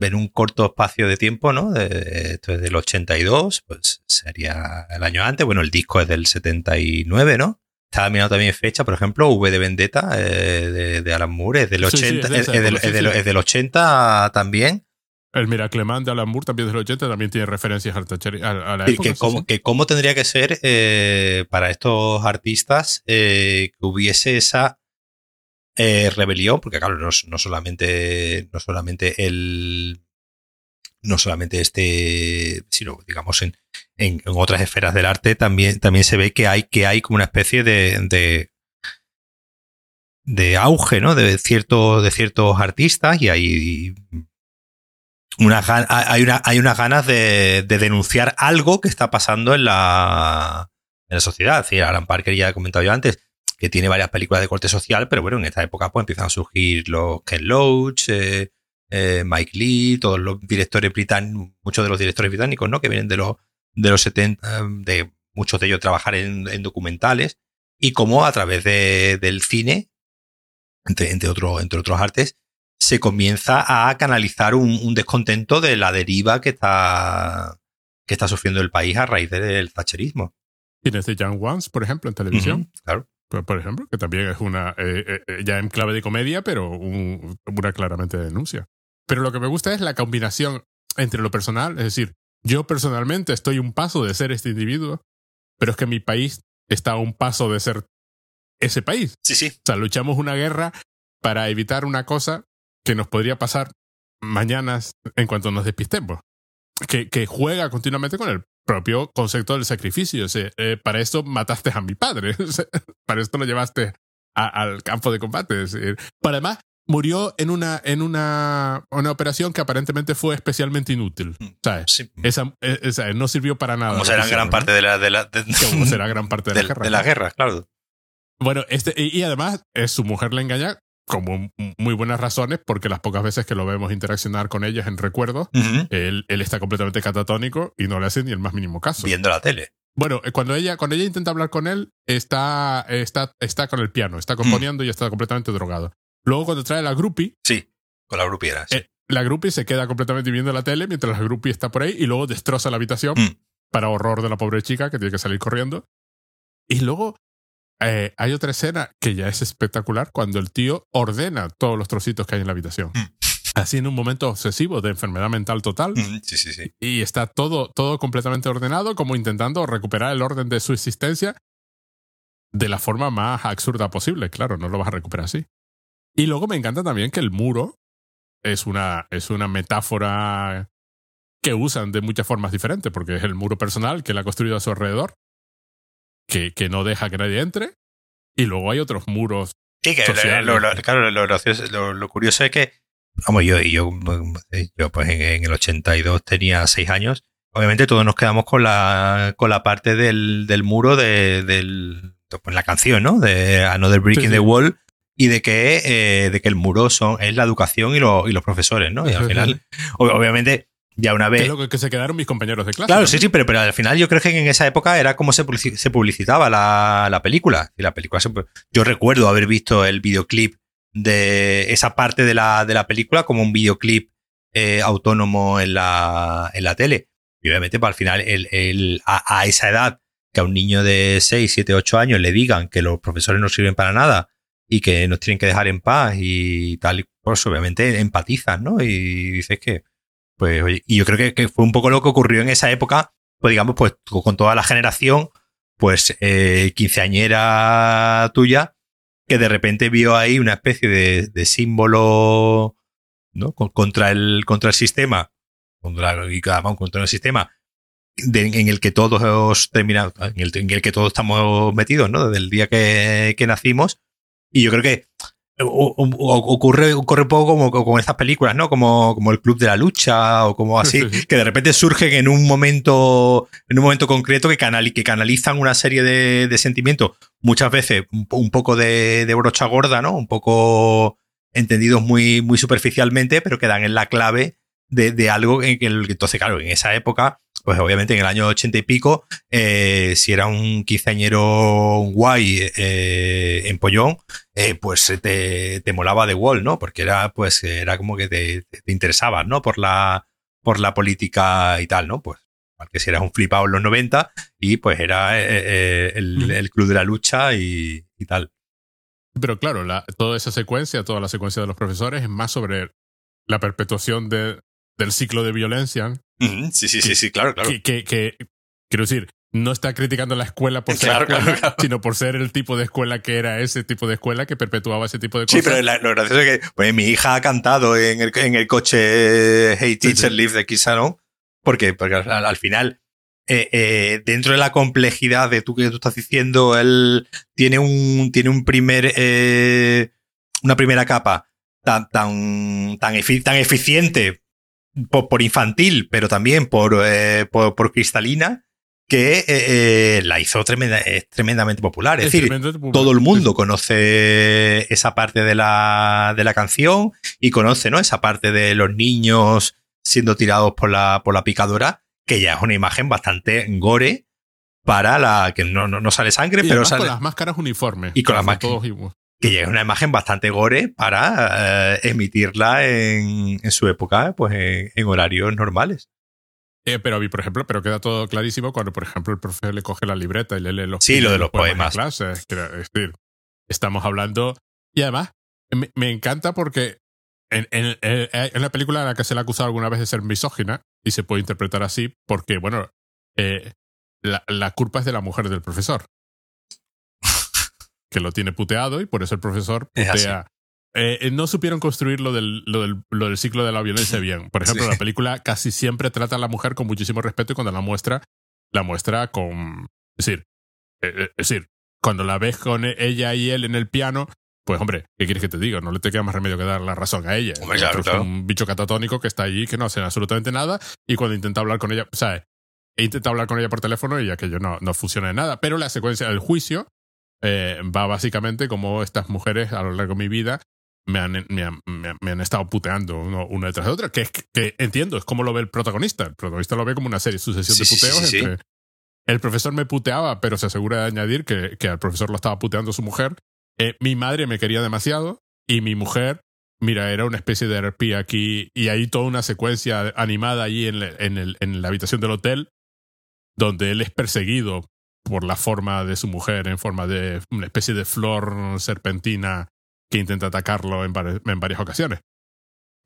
en un corto espacio de tiempo, ¿no? esto es del 82, pues sería el año antes. Bueno, el disco es del 79, ¿no? Estaba mirando también fecha, por ejemplo, V de Vendetta eh, de, Alan Moore, es del 80, es, del, 80 también. El Miraclemán de Alan Moore también del 80, también tiene referencias a, la época. Que, cómo, que cómo tendría que ser eh, para estos artistas eh, que hubiese esa eh, rebelión, porque claro, no, solamente, no solamente el, no solamente este, sino digamos en, en, otras esferas del arte también, también se ve que hay, que hay como una especie de, de, auge, ¿no? De, cierto, de ciertos artistas y hay hay, una, hay unas ganas de, de, denunciar algo que está pasando en la, en la sociedad. Es Alan Parker ya he comentado yo antes, que tiene varias películas de corte social, pero bueno, en esta época pues empiezan a surgir los Ken Loach, eh, eh, Mike Lee, todos los directores británicos, muchos de los directores británicos, ¿no? Que vienen de los, de los 70, de muchos de ellos trabajar en, documentales, y cómo a través de, del cine, entre, entre, entre otros artes, se comienza a canalizar un, descontento de la deriva que está, que está sufriendo el país a raíz del thatcherismo. Tienes de Young Ones, por ejemplo, en televisión. claro por ejemplo, que también es una, eh, eh, eh, ya en clave de comedia, pero una claramente denuncia. Pero lo que me gusta es la combinación entre lo personal, es decir, yo personalmente estoy un paso de ser este individuo, pero es que mi país está a un paso de ser ese país. Sí, sí. O sea, luchamos una guerra para evitar una cosa que nos podría pasar mañana en cuanto nos despistemos. Que, que juega continuamente con el propio concepto del sacrificio. Eh, para esto mataste a mi padre. para esto lo llevaste al campo de combate. para además, murió en una, en una, una operación que aparentemente fue especialmente inútil. Mm, esa, e, esa, no sirvió para nada. Como será gran parte de la, de la Como será gran parte de, la guerra. De la guerra, claro. Bueno, este, y, además, es su mujer le engaña como muy buenas razones, porque las pocas veces que lo vemos interaccionar con ellos en recuerdos, él, él, está completamente catatónico y no le hace ni el más mínimo caso. Viendo la tele. Bueno, eh, cuando ella, cuando ella intenta hablar con él, está, está, está con el piano, está componiendo y está completamente drogado. Luego, cuando trae la groupie. Sí, con la groupie era. Eh, la groupie se queda completamente viendo la tele mientras la groupie está por ahí y luego destroza la habitación mm. para horror de la pobre chica que tiene que salir corriendo. Y luego eh, hay otra escena que ya es espectacular cuando el tío ordena todos los trocitos que hay en la habitación. Mm. Así en un momento obsesivo de enfermedad mental total. Mm, sí, sí, sí. Y está todo, todo completamente ordenado, como intentando recuperar el orden de su existencia de la forma más absurda posible. Claro, no lo vas a recuperar así. Y luego me encanta también que el muro es una, es una metáfora que usan de muchas formas diferentes, porque es el muro personal que él ha construido a su alrededor que, que no deja que nadie entre. Y luego hay otros muros. Sí, que lo, claro, lo, curioso es que, vamos, yo, yo, yo pues en, el 82 tenía 6 años. Obviamente todos nos quedamos con la, con la parte del, del muro de, del, pues la canción, ¿no? De Another Brick in the Wall y de que, eh, de que el muro son, es la educación y, y los profesores, ¿no? Y al final, obviamente, ya una vez. es lo que se quedaron mis compañeros de clase. Claro, sí, sí, pero, pero al final yo creo que en esa época era como se, publicitaba la, la película. Y la película yo recuerdo haber visto el videoclip de esa parte de la, de la película como un videoclip eh, autónomo en la, en la tele. Y obviamente, para pues, al final, el, el, a, a, esa edad, que a un niño de 6, 7, 8 años le digan que los profesores no sirven para nada y que nos tienen que dejar en paz y tal, pues obviamente empatizas, ¿no? Y dices que, pues, oye, y yo creo que, fue un poco lo que ocurrió en esa época, pues digamos, pues con toda la generación, pues, eh, quinceañera tuya, que de repente vio ahí una especie de, símbolo, ¿no? Contra el, contra el sistema, contra, y cada contra el sistema, en el que todos terminamos, en el, en el, que todos estamos metidos, ¿no? Desde el día que, que nacimos. Y yo creo que ocurre, ocurre un poco como con estas películas, ¿no? Como, como el Club de la Lucha o como así, que de repente surgen en un momento, en un momento concreto que, canal, que canalizan una serie de, de sentimientos, muchas veces un, un poco de, de, brocha gorda, ¿no? Un poco entendidos muy, muy superficialmente, pero que dan en la clave de, de algo en que entonces, claro, en esa época, pues obviamente en el año ochenta y pico, eh, si era un quinceañero guay eh, en pollón, eh, pues te, te, molaba The Wall, ¿no? Porque era, pues, era como que te, te interesabas, ¿no? Por la, por la política y tal, ¿no? Pues, que si eras un flipado en los 90 y pues era eh, eh, el, el, club de la lucha y, y tal. Pero claro, la, toda esa secuencia, toda la secuencia de los profesores es más sobre la perpetuación de, del ciclo de violencia. Sí, sí, sí, sí, claro, claro. Que, que, que, quiero decir, no está criticando la escuela por ser claro, escuela, claro, claro. sino por ser el tipo de escuela que era ese tipo de escuela que perpetuaba ese tipo de cosas. Sí, pero la, lo gracioso es que pues, mi hija ha cantado en el, en el coche Hey Teacher sí, sí. Live de Kisano, porque, porque al, al final, eh, eh, dentro de la complejidad de tú que tú estás diciendo, él tiene un, tiene un primer, eh, una primera capa tan, tan, tan eficiente por, por, infantil, pero también por, eh, por, por cristalina, que eh, la hizo tremenda, es tremendamente popular. Es, es decir, popular. todo el mundo conoce esa parte de la, de la canción y conoce ¿no? esa parte de los niños siendo tirados por la, por la picadora, que ya es una imagen bastante gore para la que no, no, no sale sangre, y pero sale. Con las máscaras uniformes. Y con las máscaras. Que ya es una imagen bastante gore para eh, emitirla en, en, su época, pues en, en horarios normales. Eh, pero, por ejemplo, pero queda todo clarísimo cuando, por ejemplo, el profesor le coge la libreta y le lee los, sí, lo de los poemas. poemas. Clase. Es decir, estamos hablando. Y además, me, me encanta porque en, en, en, la película en la que se le ha acusado alguna vez de ser misógina, y se puede interpretar así, porque, bueno, eh, la, la culpa es de la mujer del profesor. Que lo tiene puteado y por eso el profesor putea. Eh, no supieron construir lo del, lo, del, lo del, ciclo de la violencia bien. Por ejemplo, sí. la película casi siempre trata a la mujer con muchísimo respeto y cuando la muestra, la muestra con. Es decir, eh, es decir, cuando la ves con ella y él en el piano, pues hombre, ¿qué quieres que te diga? No le te queda más remedio que dar la razón a ella. Hombre, claro, es claro. un bicho catatónico que está allí, que no hace absolutamente nada, y cuando intenta hablar con ella, o sea, he intentado hablar con ella por teléfono y aquello no, no funciona de nada. Pero la secuencia del juicio eh, va básicamente como estas mujeres a lo largo de mi vida me han, me han, me han estado puteando uno, una detrás de otra, que, que entiendo, es como lo ve el protagonista. El protagonista lo ve como una serie, sucesión sí, de puteos. Sí, sí, entre, el profesor me puteaba, pero se asegura de añadir que, que al profesor lo estaba puteando su mujer. Eh, mi madre me quería demasiado y mi mujer, mira, era una especie de RP aquí y hay toda una secuencia animada allí en, en, el, en la habitación del hotel donde él es perseguido por la forma de su mujer en forma de una especie de flor serpentina que intenta atacarlo en, en varias ocasiones.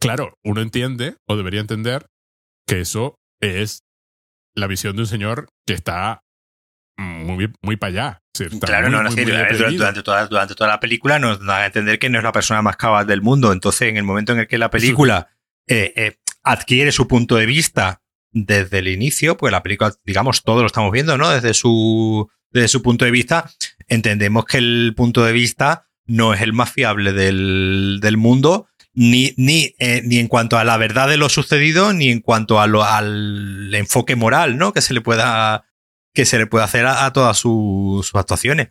Claro, uno entiende, o debería entender, que eso es la visión de un señor que está muy, muy para allá. Sí, claro, muy, no, no, muy, muy durante, toda, durante toda la película nos da a entender que no es la persona más cabal del mundo. Entonces, en el momento en el que la película eh, eh, adquiere su punto de vista desde el inicio, pues la película, digamos, todo lo estamos viendo, ¿no? Desde su, desde su punto de vista, entendemos que el punto de vista no es el más fiable del, del mundo, ni, ni, eh, ni en cuanto a la verdad de lo sucedido, ni en cuanto a lo, al enfoque moral, ¿no? Que se le pueda, que se le puede hacer a, a todas su, sus actuaciones.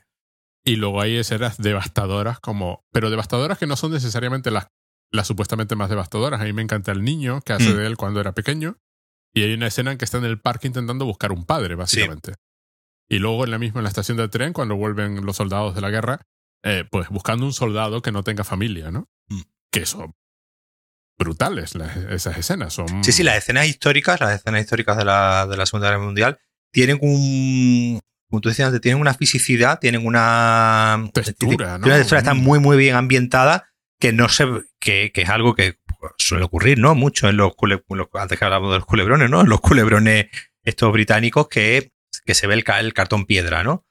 Y luego hay escenas devastadoras como, pero devastadoras que no son necesariamente las, las supuestamente más devastadoras. A mí me encanta el niño que hace mm. de él cuando era pequeño. Y hay una escena en que está en el parque intentando buscar un padre, básicamente. Sí. Y luego en la misma en la estación de tren, cuando vuelven los soldados de la guerra, eh, pues buscando un soldado que no tenga familia, ¿no? Mm. Que son brutales las- esas escenas. Son, Sí, sí, las escenas históricas, las escenas históricas de la, de la Segunda Guerra Mundial, tienen un. Como tú decías antes, tienen una fisicidad, tienen una. Textura, ¿no? Una textura, están Mm. muy, muy bien ambientada, que no se. que, que es algo que suele ocurrir, ¿no? Mucho en los, cule- los- Antes que hablábamos de los culebrones, ¿no? En los culebrones estos británicos que, que se ve el, ca- el cartón piedra, ¿no?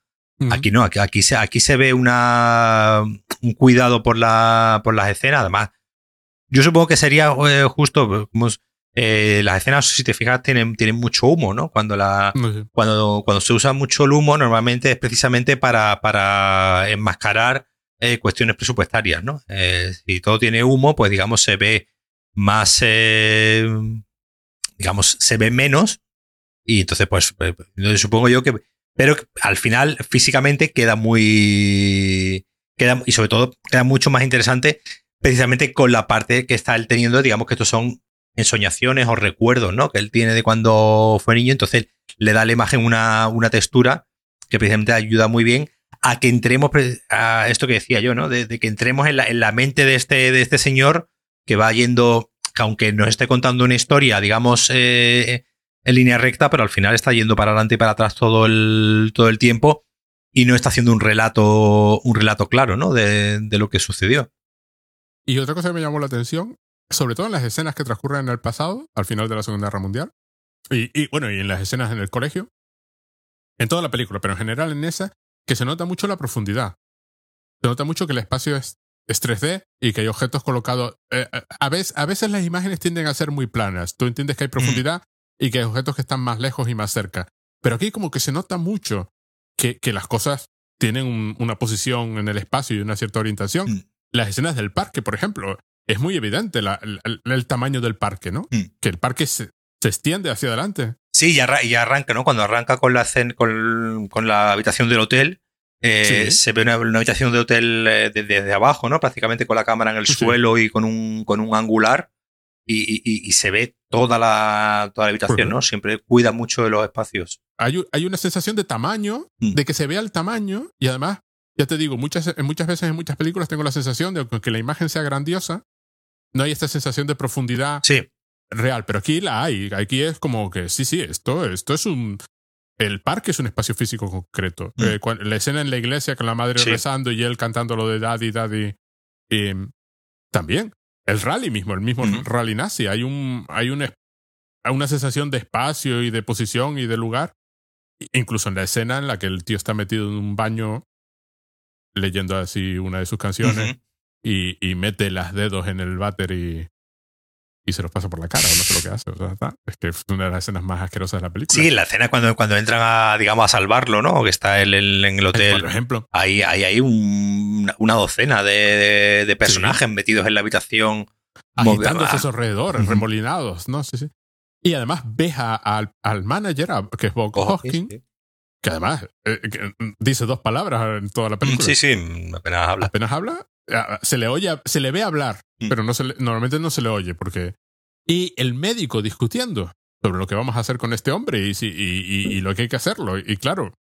Aquí no, aquí, aquí, se, aquí se ve una, un cuidado por, la, por las escenas. Además, yo supongo que sería eh, justo, como eh, las escenas, si te fijas, tienen, tienen mucho humo, ¿no? Cuando, la, cuando, cuando se usa mucho el humo, normalmente es precisamente para, para enmascarar eh, cuestiones presupuestarias, ¿no? Eh, si todo tiene humo, pues digamos se ve más, eh, digamos, se ve menos y entonces pues eh, supongo yo que, pero al final físicamente queda muy, queda, y sobre todo queda mucho más interesante precisamente con la parte que está él teniendo, digamos que estos son ensoñaciones o recuerdos, ¿no? Que él tiene de cuando fue niño, entonces le da a la imagen una, una textura que precisamente ayuda muy bien a que entremos a esto que decía yo, ¿no? De, de que entremos en la, en la mente de este, de este señor que va yendo, que aunque nos esté contando una historia, digamos, eh, en línea recta, pero al final está yendo para adelante y para atrás todo el, todo el tiempo y no está haciendo un relato, un relato claro, ¿no? De, de lo que sucedió. Y otra cosa que me llamó la atención, sobre todo en las escenas que transcurren en el pasado, al final de la Segunda Guerra Mundial, y, y, bueno, y en las escenas en el colegio, en toda la película, pero en general en esa, que se nota mucho la profundidad. Se nota mucho que el espacio es, es 3D y que hay objetos colocados. eh, eh, a, veces, a veces las imágenes tienden a ser muy planas. Tú entiendes que hay profundidad y que hay objetos que están más lejos y más cerca. Pero aquí como que se nota mucho que, que las cosas tienen un- una posición en el espacio y una cierta orientación. Mm. Las escenas del parque, por ejemplo, es muy evidente la- el, tamaño del parque, ¿no? Mm. Que el parque se, se extiende hacia adelante. Sí, y, arra- y arranca, ¿no? Cuando arranca con la, con, con la habitación del hotel, eh, Sí. se ve una, una habitación de hotel eh, de- desde abajo, ¿no? Prácticamente con la cámara en el Sí. suelo y con un, con un angular. Y, y- y- y se ve toda la, toda la habitación. ¿no? Siempre cuida mucho de los espacios. Hay, hay una sensación de tamaño, Mm. de que se vea el tamaño y además, ya te digo, muchas, muchas veces en muchas películas tengo la sensación de que aunque la imagen sea grandiosa, no hay esta sensación de profundidad Sí, real, pero aquí la hay. Aquí es como que sí, sí, esto, esto es un. El parque es un espacio físico concreto. Mm. Eh, la escena en la iglesia con la madre Sí. rezando y él cantando lo de Daddy, Daddy. eh, también. El rally mismo, el mismo rally nazi. Hay, un, hay una, una sensación de espacio y de posición y de lugar. Incluso en la escena en la que el tío está metido en un baño leyendo así una de sus canciones y, y mete los dedos en el váter y, y se los pasa por la cara, o no sé lo que hace. O sea, está- es que es una de las escenas más asquerosas de la película. Sí, la escena cuando, cuando entran a, digamos, a salvarlo, ¿no? Que está él en, en el hotel. Por ejemplo, Ahí hay, hay un- una docena de, de- de personajes metidos en la habitación. agitándose Ah. a su alrededor, Ujú. remolinados, ¿no? Sí, sí. Y además ves a- al, al manager, que es Bob Ojo, Hoskins, sí, que además eh, que dice dos palabras en toda la sí. película. Sí, sí, apenas habla. Apenas habla, ah, se le oye, se le ve hablar, Mm. Pero no se le- normalmente no se le oye porque... Y el médico discutiendo sobre lo que vamos a hacer con este hombre y, si, y, lo que hay que hacerlo. Y claro,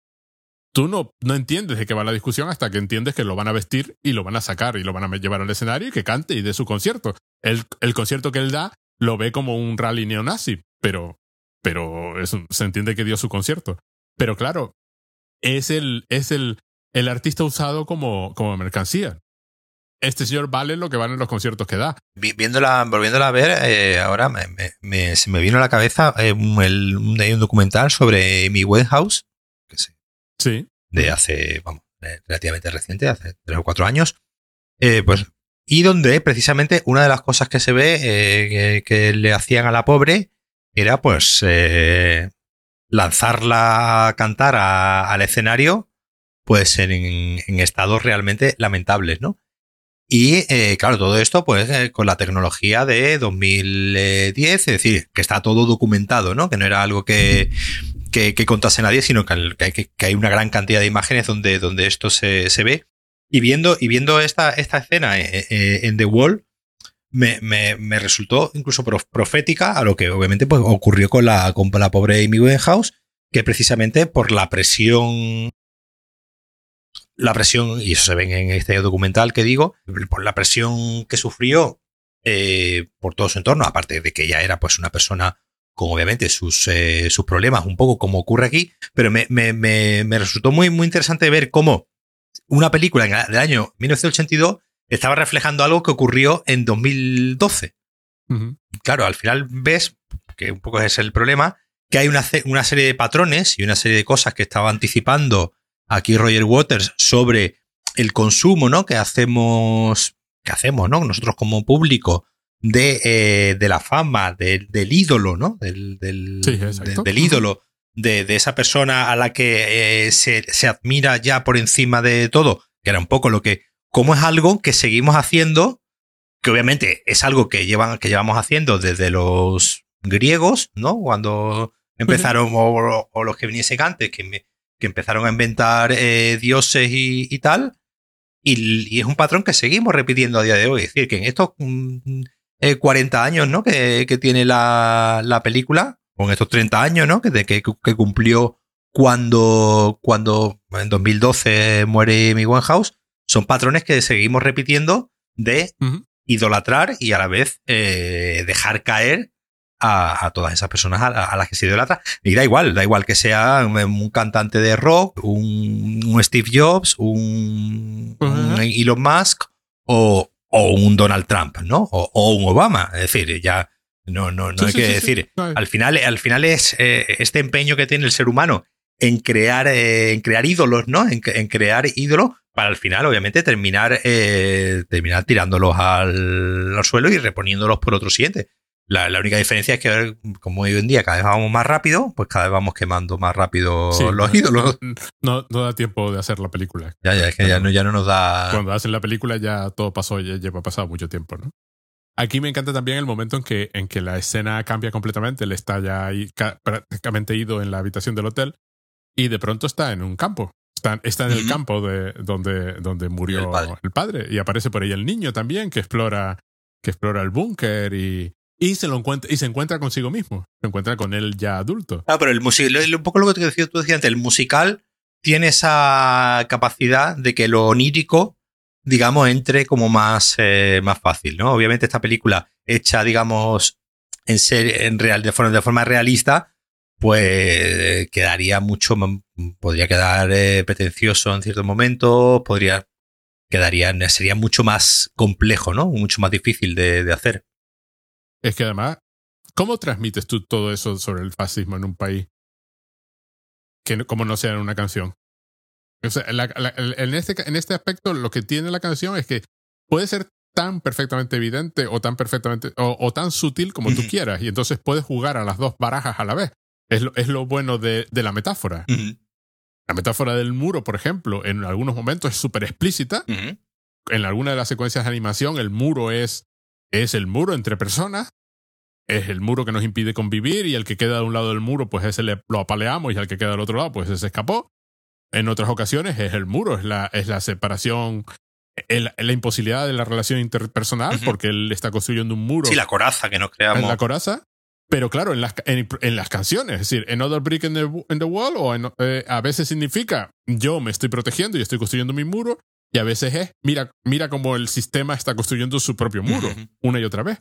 tú no, no entiendes de qué va la discusión hasta que entiendes que lo van a vestir y lo van a sacar y lo van a llevar al escenario y que cante y dé su concierto. El, el concierto que él da lo ve como un rally neonazi, pero, pero se entiende que dio su concierto. Pero claro, es el, es el, el artista usado como, como mercancía. Este señor vale lo que valen los conciertos que da. Vi- Viéndola, volviéndola a ver, eh, ahora me, me- me- se me vino a la cabeza eh, un, el- un- documental sobre Amy Winehouse, que Sí. de hace, vamos, eh, relativamente reciente, hace tres o cuatro años, eh, pues, y donde precisamente una de las cosas que se ve eh, que, que le hacían a la pobre era pues lanzarla a cantar a- al escenario pues en, en estados realmente lamentables, ¿no? Y eh, claro, todo esto pues eh, con la tecnología de 2010, es decir, que está todo documentado, ¿no? Que no era algo que, que, que contase nadie, sino que, que que hay una gran cantidad de imágenes donde, donde esto se, se ve. Y viendo, y viendo esta, esta escena eh, eh, en The Wall, me, me, me resultó incluso prof- profética a lo que obviamente pues, ocurrió con la, con la pobre Amy Winehouse, que precisamente por la presión la presión, y eso se ve en este documental que digo, por la presión que sufrió eh, por todo su entorno, aparte de que ella era pues una persona con obviamente sus, eh, sus problemas, un poco como ocurre aquí, pero me, me, me, resultó muy, muy interesante ver cómo una película del año 1982 estaba reflejando algo que ocurrió en 2012. Claro, al final ves, que un poco es el problema, que hay una, una, serie de patrones y una serie de cosas que estaba anticipando aquí Roger Waters sobre el consumo, ¿no? Que hacemos, que hacemos, ¿no? Nosotros como público de, eh, de la fama, del ídolo, ¿no? Del, del, del ídolo, de, de, esa persona a la que eh, se, se admira ya por encima de todo, que era un poco lo que, como es algo que seguimos haciendo, que obviamente es algo que, llevan, que llevamos haciendo desde los griegos, ¿no? Cuando empezaron, o, los que viniesen antes, que, que empezaron a inventar eh, dioses y, y tal. Y, y, es un patrón que seguimos repitiendo a día de hoy. Es decir, que en estos 40 mm, años, ¿no? Que, que tiene la, la, película, con estos 30 años, ¿no? Que, que, que, cumplió cuando, cuando en 2012 muere Mi House, son patrones que seguimos repitiendo de idolatrar y a la vez eh, dejar caer a, todas esas personas a, las que se idolatra. Y da igual, da igual que sea un, cantante de rock, un, Steve Jobs, un, Elon Musk o, un Donald Trump, ¿no? O, un Obama. Es decir, ya no, no, no hay que decir. Al final, al final es eh, este empeño que tiene el ser humano en crear, eh, en crear ídolos, ¿no? En, en, crear ídolos para al final, obviamente, terminar, eh, terminar tirándolos al, al, suelo y reponiéndolos por otro siguiente. La, única diferencia es que, como hoy en día cada vez vamos más rápido, pues cada vez vamos quemando más rápido los ídolos. No, no, da tiempo de hacer la película. Ya, ya, es que ya no, ya no nos da. Cuando hacen la película ya todo pasó, ya lleva pasado mucho tiempo, ¿no? Aquí me encanta también el momento en que, en que la escena cambia completamente. Él está ya ahí, prácticamente ido en la habitación del hotel y de pronto está en un campo. Está, en el campo de donde, donde murió el padre. Y aparece por ahí el niño también que explora, que explora el búnker y, y se lo encuentra y se encuentra consigo mismo. Se encuentra con él ya adulto. Ah, pero el musical, un poco lo que te tú decías antes, el musical tiene esa capacidad de que lo onírico, digamos, entre como más, eh, más fácil, ¿no? Obviamente esta película hecha, digamos, en ser, en real, de forma, de forma realista, pues quedaría mucho, podría quedar eh, pretencioso en ciertos momentos, podría, quedaría, sería mucho más complejo, ¿no? Mucho más difícil de hacer. Es que además, ¿cómo transmites tú todo eso sobre el fascismo en un país que como no sea en una canción? O sea, en, este, en este aspecto lo que tiene la canción es que puede ser tan perfectamente evidente o tan perfectamente o, tan sutil como tú quieras y entonces puedes jugar a las dos barajas a la vez. Es lo, es lo bueno de, de la metáfora. La metáfora del muro, por ejemplo, en algunos momentos es súper explícita. En alguna de las secuencias de animación, el muro es, es el muro entre personas. Es el muro que nos impide convivir y el que queda de un lado del muro, pues ese le, lo apaleamos y el que queda del otro lado, pues ese escapó. En otras ocasiones es el muro, es la, es la separación, el, la imposibilidad de la relación interpersonal, porque él está construyendo un muro. Sí, la coraza que nos creamos. la coraza. Pero claro, en las, en, las canciones, es decir, another brick in the, in the wall, o eh, a veces significa yo me estoy protegiendo y estoy construyendo mi muro, y a veces es mira, mira cómo el sistema está construyendo su propio muro, una y otra vez.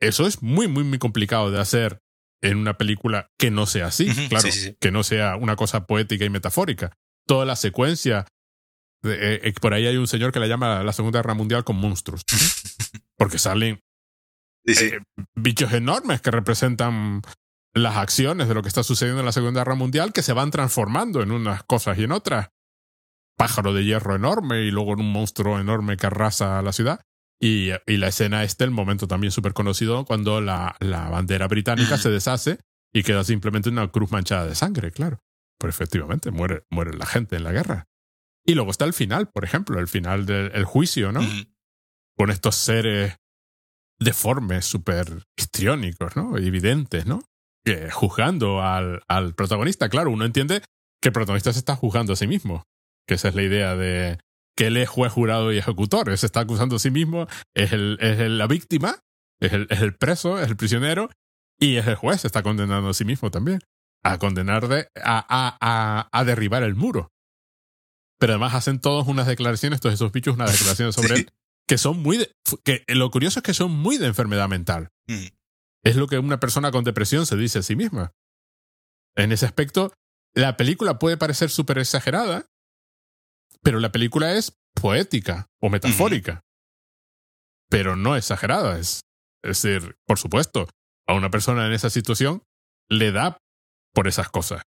Eso es muy, muy, muy complicado de hacer en una película que no sea así, claro, que no sea una cosa poética y metafórica. Toda la secuencia, eh, eh, por ahí hay un señor que la llama la Segunda Guerra Mundial con monstruos, porque salen eh, bichos enormes que representan las acciones de lo que está sucediendo en la Segunda Guerra Mundial que se van transformando en unas cosas y en otras. Pájaro de hierro enorme y luego en un monstruo enorme que arrasa la ciudad. Y, y la escena este, el momento también súper conocido, cuando la, la bandera británica se deshace y queda simplemente una cruz manchada de sangre, claro. Pero efectivamente, muere, muere la gente en la guerra. Y luego está el final, por ejemplo, el final del juicio, ¿no? Con estos seres deformes, súper histriónicos, ¿no? Evidentes, ¿no? Que juzgando al, al protagonista, claro, uno entiende que el protagonista se está juzgando a sí mismo, que esa es la idea de que él es juez, jurado y ejecutor, él se está acusando a sí mismo, es, el, es la víctima, es el, es el preso, es el prisionero, y es el juez, se está condenando a sí mismo también, a condenar de, a, a, a, a derribar el muro. pero además hacen todos unas declaraciones, todos esos bichos, unas declaraciones sobre él, que son muy de, que lo curioso es que son muy de enfermedad mental. Mm. Es lo que una persona con depresión se dice a sí misma. En ese aspecto, la película puede parecer súper exagerada, pero la película es poética o metafórica. Pero no exagerada. Es, es decir, por supuesto, a una persona en esa situación le da por esas cosas.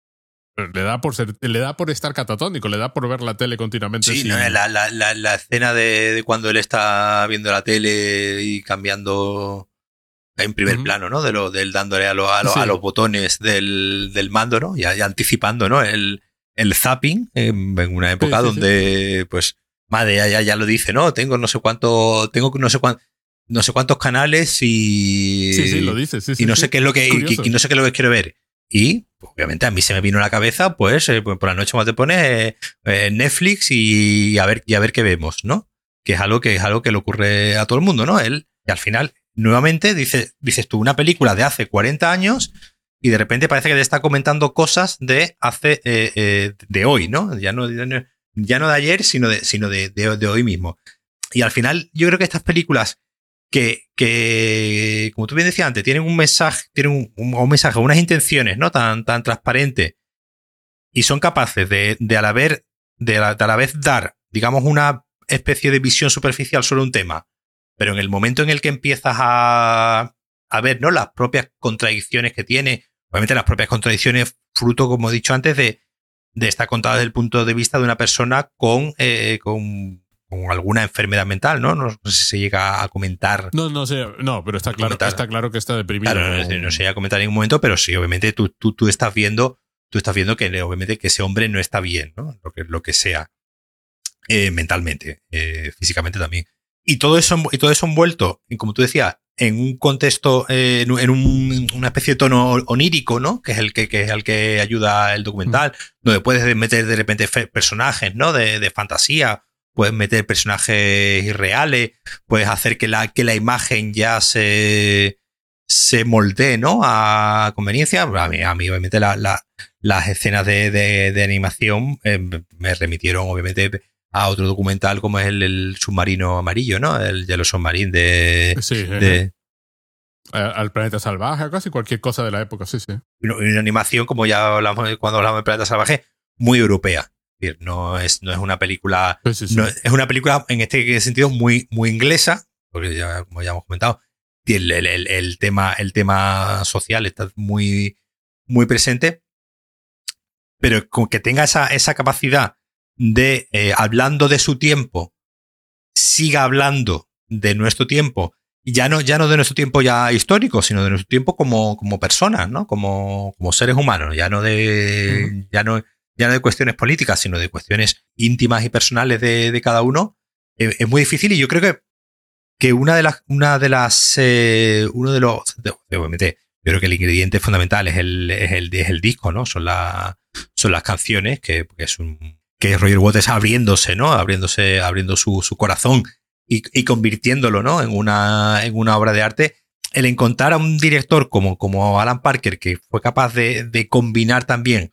Le da por ser, le da por estar catatónico, le da por ver la tele continuamente. Sí, sin- no, la, la, la, la escena de, de cuando él está viendo la tele y cambiando en primer plano, ¿no? De lo, del dándole a, lo- a, lo- Sí. a los botones del, del mando, ¿no? Ya, ya anticipando, ¿no? El, el zapping en, en una época sí, sí. donde, pues, madre, ya, ya, ya lo dice, ¿no? Tengo no sé cuánto, tengo no sé cuánto, no sé cuántos canales y. Sí, sí, lo dice. Sí, sí, y no sí. sé qué es lo que y- Curioso. y, no sé qué es lo que quiero ver y pues, obviamente a mí se me vino a la cabeza pues, eh, pues por la noche cuando te pones eh, eh, Netflix y a ver y a ver qué vemos no que es algo que es algo que le ocurre a todo el mundo no él y al final nuevamente dice, dices tú una película de hace 40 años y de repente parece que te está comentando cosas de hace eh, eh, de hoy no ya no ya no, de ayer sino de sino de, de, hoy mismo y al final yo creo que estas películas que, que, como tú bien decías antes, tienen un mensaje, tienen un, un- un mensaje, unas intenciones, ¿no? Tan, tan transparentes. Y son capaces de, de a la vez, de a la vez dar, digamos, una especie de visión superficial sobre un tema. Pero en el momento en el que empiezas a, a ver, ¿no? Las propias contradicciones que tiene, obviamente las propias contradicciones, fruto, como he dicho antes, de, de estar contada desde el punto de vista de una persona con, eh, con, con alguna enfermedad mental, ¿no? No sé si se llega a comentar. No, no sé, no, pero está claro, Comentar. está claro que está deprimido. Claro, no, no- se llega a comentar en ningún momento, pero sí, obviamente tú, tú, tú estás viendo, tú estás viendo que obviamente que ese hombre no está bien, ¿no? Lo que, lo que sea. eh, mentalmente, eh, físicamente también. Y todo eso, y todo eso envuelto, en, como tú decías, en un contexto, eh, en, un- en un- una especie de tono onírico, ¿no? Que es el que, que es el que ayuda el documental, donde puedes meter de repente personajes, ¿no? De, de fantasía, puedes meter personajes irreales, puedes hacer que la, que la imagen ya se, se moldee, ¿no? A conveniencia. A mí, a mí obviamente, la- la- las escenas de, de- de animación eh, me remitieron, obviamente, a otro documental como es el, el submarino amarillo, ¿no? El Yellow Submarine de... Sí, de al planeta salvaje, casi cualquier cosa de la época, sí, sí. una, una animación, como ya hablamos cuando hablamos de Planeta Salvaje, muy europea. Es decir, no es, no es una película Sí, sí, sí. No, es una película en este sentido muy, muy inglesa, porque ya, como ya hemos comentado, el, el- el- el tema, el tema social está muy, muy presente, pero con que tenga esa, esa capacidad de, eh, hablando de su tiempo, siga hablando de nuestro tiempo, y ya no, ya no de nuestro tiempo ya histórico, sino de nuestro tiempo como, como personas, ¿no? Como, como seres humanos, ya no de, ya no, ya no de cuestiones políticas, sino de cuestiones íntimas y personales de, de cada uno, eh, es muy difícil y yo creo que, que una de las, una de las, eh, uno de los, de- obviamente, yo creo que el ingrediente fundamental es el, es el, es el disco, ¿no? Son, la, son las canciones, que, que es un, que Roger Waters abriéndose, ¿no? Abriéndose, abriendo su, su corazón y, y convirtiéndolo, ¿no? En una, en una obra de arte. El encontrar a un director como, como Alan Parker, que fue capaz de, de combinar también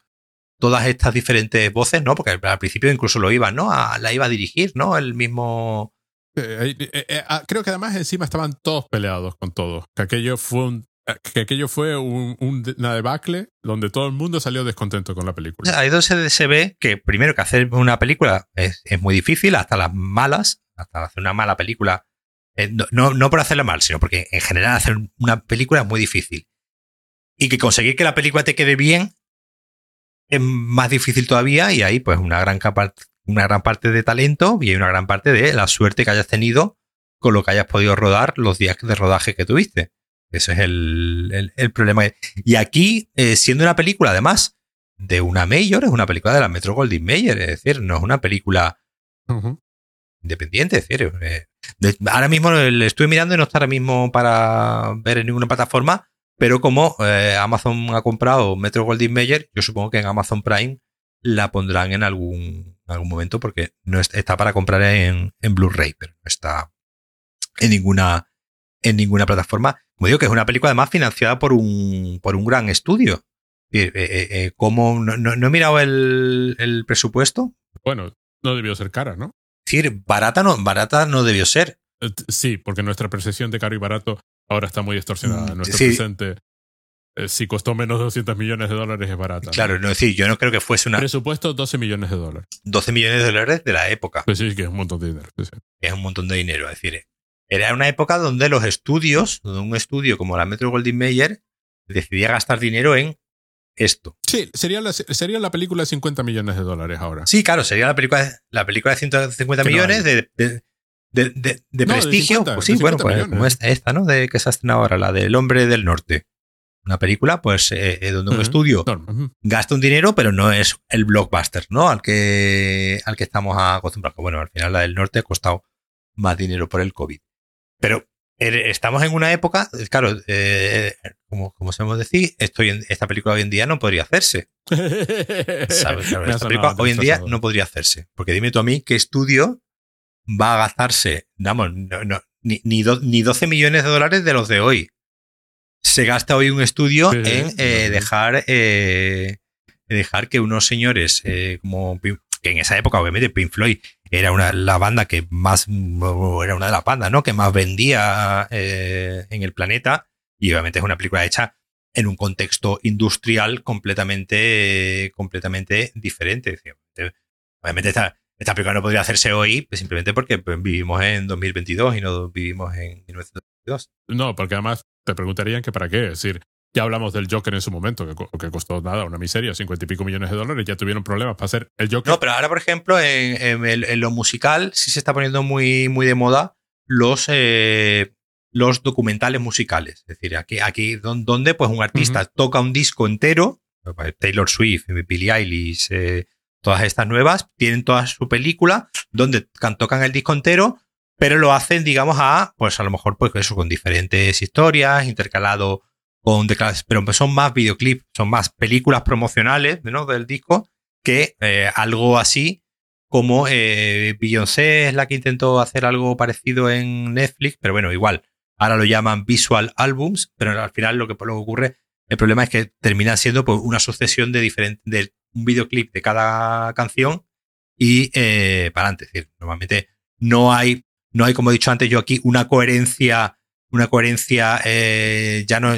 todas estas diferentes voces, ¿no? Porque al, principio incluso lo iba, ¿no? A- la iba a dirigir, ¿no? El mismo. Eh, eh, eh, ah, creo que además encima estaban todos peleados con todo. Que aquello fue un, que aquello fue un, un una debacle donde todo el mundo salió descontento con la película. Ahí donde se, ve que primero que hacer una película es, muy difícil, hasta las malas, hasta hacer una mala película. eh, no, no, no por hacerla mal, sino porque en general hacer una película es muy difícil. Y que conseguir que la película te quede bien es más difícil todavía y ahí pues una gran, capa- una gran parte de talento y una gran parte de la suerte que hayas tenido con lo que hayas podido rodar los días de rodaje que tuviste. Ese es el, el- el problema. Y aquí, eh, siendo una película además de una Mayor, es una película de la Metro Goldwyn Mayer, es decir, no es una película independiente, es decir, eh, de- ahora mismo le estoy mirando y no está ahora mismo para ver en ninguna plataforma, pero como eh, Amazon ha comprado Metro Goldwyn Mayer, yo supongo que en Amazon Prime la pondrán en algún, en algún momento porque no es- está para comprar en, en Blu-ray, pero no está en ninguna, en ninguna plataforma. Como digo, que es una película además financiada por un, por un gran estudio. Eh, eh, eh, ¿cómo? no, no- no he mirado el, el presupuesto, Bueno, No debió ser cara, ¿no? Es decir, barata no, barata no debió ser. Sí, porque nuestra percepción de caro y barato ahora está muy distorsionada. Mm, Nuestro sí. presente, si costó menos de 200 millones de dólares, es barata. Claro, no es decir, yo no creo que fuese una Presupuesto 12 millones de dólares. 12 millones de dólares de la época. Pues sí, que es un montón de dinero. sí, sí. que es un montón de dinero. Es decir, era una época donde los estudios, donde un estudio como la Metro Goldwyn Mayer decidía gastar dinero en esto. Sí, sería la, sería la película de 50 millones de dólares ahora. Sí, claro, sería la película, la película de 150 Que millones de, de, de- de- de No, de prestigio. 50, pues sí, bueno, 50 pues como esta, esta, ¿no? De que se ha estrenado ahora, la del Hombre del Norte. Una película, pues, eh, eh, donde un estudio gasta un dinero, pero no es el blockbuster, ¿no? Al que, al que estamos acostumbrados. Bueno, al final la del norte ha costado más dinero por el COVID. Pero eh, estamos en una época, eh, claro, eh, como, como sabemos decir, esto hoy en- esta película hoy en día no podría hacerse. hoy en día no podría hacerse. Porque dime tú a mí qué estudio va a gastarse, vamos, no, no, ni, ni, do- ni 12 millones de dólares de los de hoy. Se gasta hoy un estudio Sí, en eh, dejar, eh, dejar que unos señores eh, como que en esa época obviamente Pink Floyd era una la banda que más era una de las bandas no que más vendía eh, en el planeta. Y obviamente es una película hecha en un contexto industrial completamente completamente diferente. Obviamente esta, esta película no podría hacerse hoy pues, simplemente porque pues, vivimos en 2022 y no vivimos en 1922 No, porque además te preguntarían que para qué. Es decir, ya hablamos del Joker en su momento, que, que costó nada, una miseria, 50 y pico millones de dólares, ya tuvieron problemas para hacer el Joker. No, pero ahora, por ejemplo, en, en lo musical sí se está poniendo muy, muy de moda los, eh, los documentales musicales. Es decir, aquí, aquí don- donde pues un artista toca un disco entero, Taylor Swift, Billie Eilish, eh, todas estas nuevas, tienen toda su película donde can- tocan el disco entero, pero lo hacen, digamos, a, pues a lo mejor, pues eso, con diferentes historias, intercalado con pero son más videoclips, son más películas promocionales ¿no? del disco que eh, algo así como eh, Beyoncé es la que intentó hacer algo parecido en Netflix, pero bueno, igual, ahora lo llaman visual albums, pero al final lo que, lo ocurre, el problema es que termina siendo pues, una sucesión de diferentes, de un videoclip de cada canción y eh, para adelante. Es decir, normalmente no hay, no hay, como he dicho antes yo aquí, una coherencia, una coherencia ya no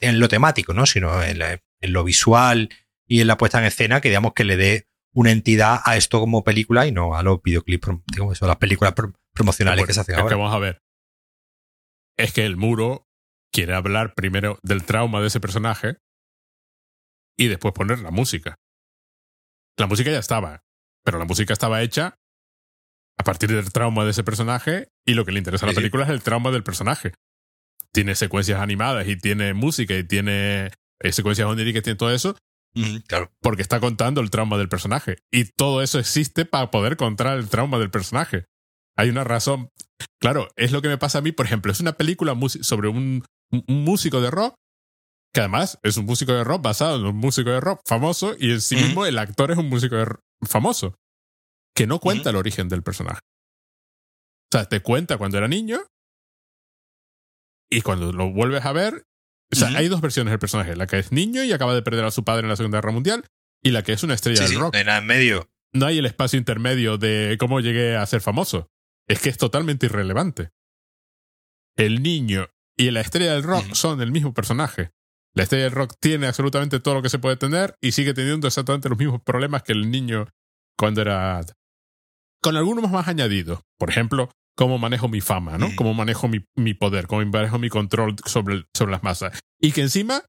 en lo temático, ¿no? sino en, la- en lo visual y en la puesta en escena que digamos que le dé una entidad a esto como película y no a los videoclips, digamos eso, las películas pro- promocionales Bueno, que se hacen es que ahora. vamos a ver. Es que el muro quiere hablar primero del trauma de ese personaje y después poner la música. La música ya estaba, pero la música estaba hecha a partir del trauma de ese personaje y lo que le interesa a la película es el trauma del personaje. Tiene secuencias animadas y tiene música y tiene eh, secuencias oníricas y tiene todo eso claro. porque está contando el trauma del personaje. Y todo eso existe para poder contar el trauma del personaje. Hay una razón. Claro, es lo que me pasa a mí, por ejemplo, es una película sobre un, músico de rock, que además es un músico de rock basado en un músico de rock famoso, y en sí mismo el actor es un músico de rock famoso, que no cuenta el origen del personaje. O sea, te cuenta cuando era niño, y cuando lo vuelves a ver, o sea, hay dos versiones del personaje, la que es niño y acaba de perder a su padre en la Segunda Guerra Mundial, y la que es una estrella Sí, del sí, rock no hay nada en medio. no hay el espacio intermedio de cómo llegué a ser famoso. Es que es totalmente irrelevante. El niño y la estrella del rock son el mismo personaje. La estrella del rock tiene absolutamente todo lo que se puede tener y sigue teniendo exactamente los mismos problemas que el niño cuando era... Con algunos más añadidos. Por ejemplo, cómo manejo mi fama, ¿no? Ujú. Cómo manejo mi, mi poder, cómo manejo mi control sobre, sobre las masas. Y que encima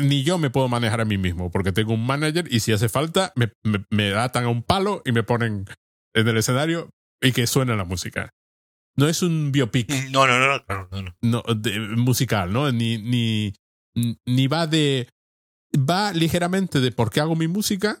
ni yo me puedo manejar a mí mismo porque tengo un manager y si hace falta me, me, me atan a un palo y me ponen en el escenario y que suena la música. No es un biopic No, no, no, no, claro, no, no. no, de- musical, ¿no? Ni, ni, ni va de... Va ligeramente de por qué hago mi música,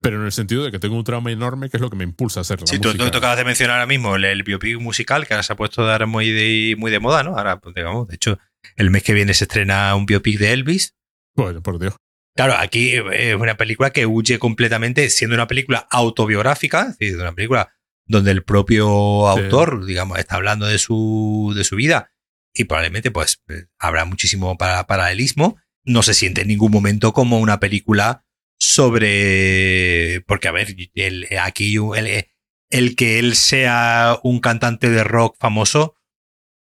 pero en el sentido de que tengo un trauma enorme que es lo que me impulsa a hacer la Sí, tú, tú, acabas de mencionar ahora mismo el, el biopic musical que ahora se ha puesto de ahora muy de, muy de moda, ¿no? Ahora, pues digamos, de hecho, el mes que viene se estrena un biopic de Elvis. Bueno, por Dios. Claro, aquí es una película que huye completamente, siendo una película autobiográfica, es decir, una película donde el propio autor, digamos, está hablando de su, de su vida y probablemente pues eh, habrá muchísimo para- paralelismo. No se siente en ningún momento como una película sobre. Porque, a ver, el, aquí el, el que él sea un cantante de rock famoso,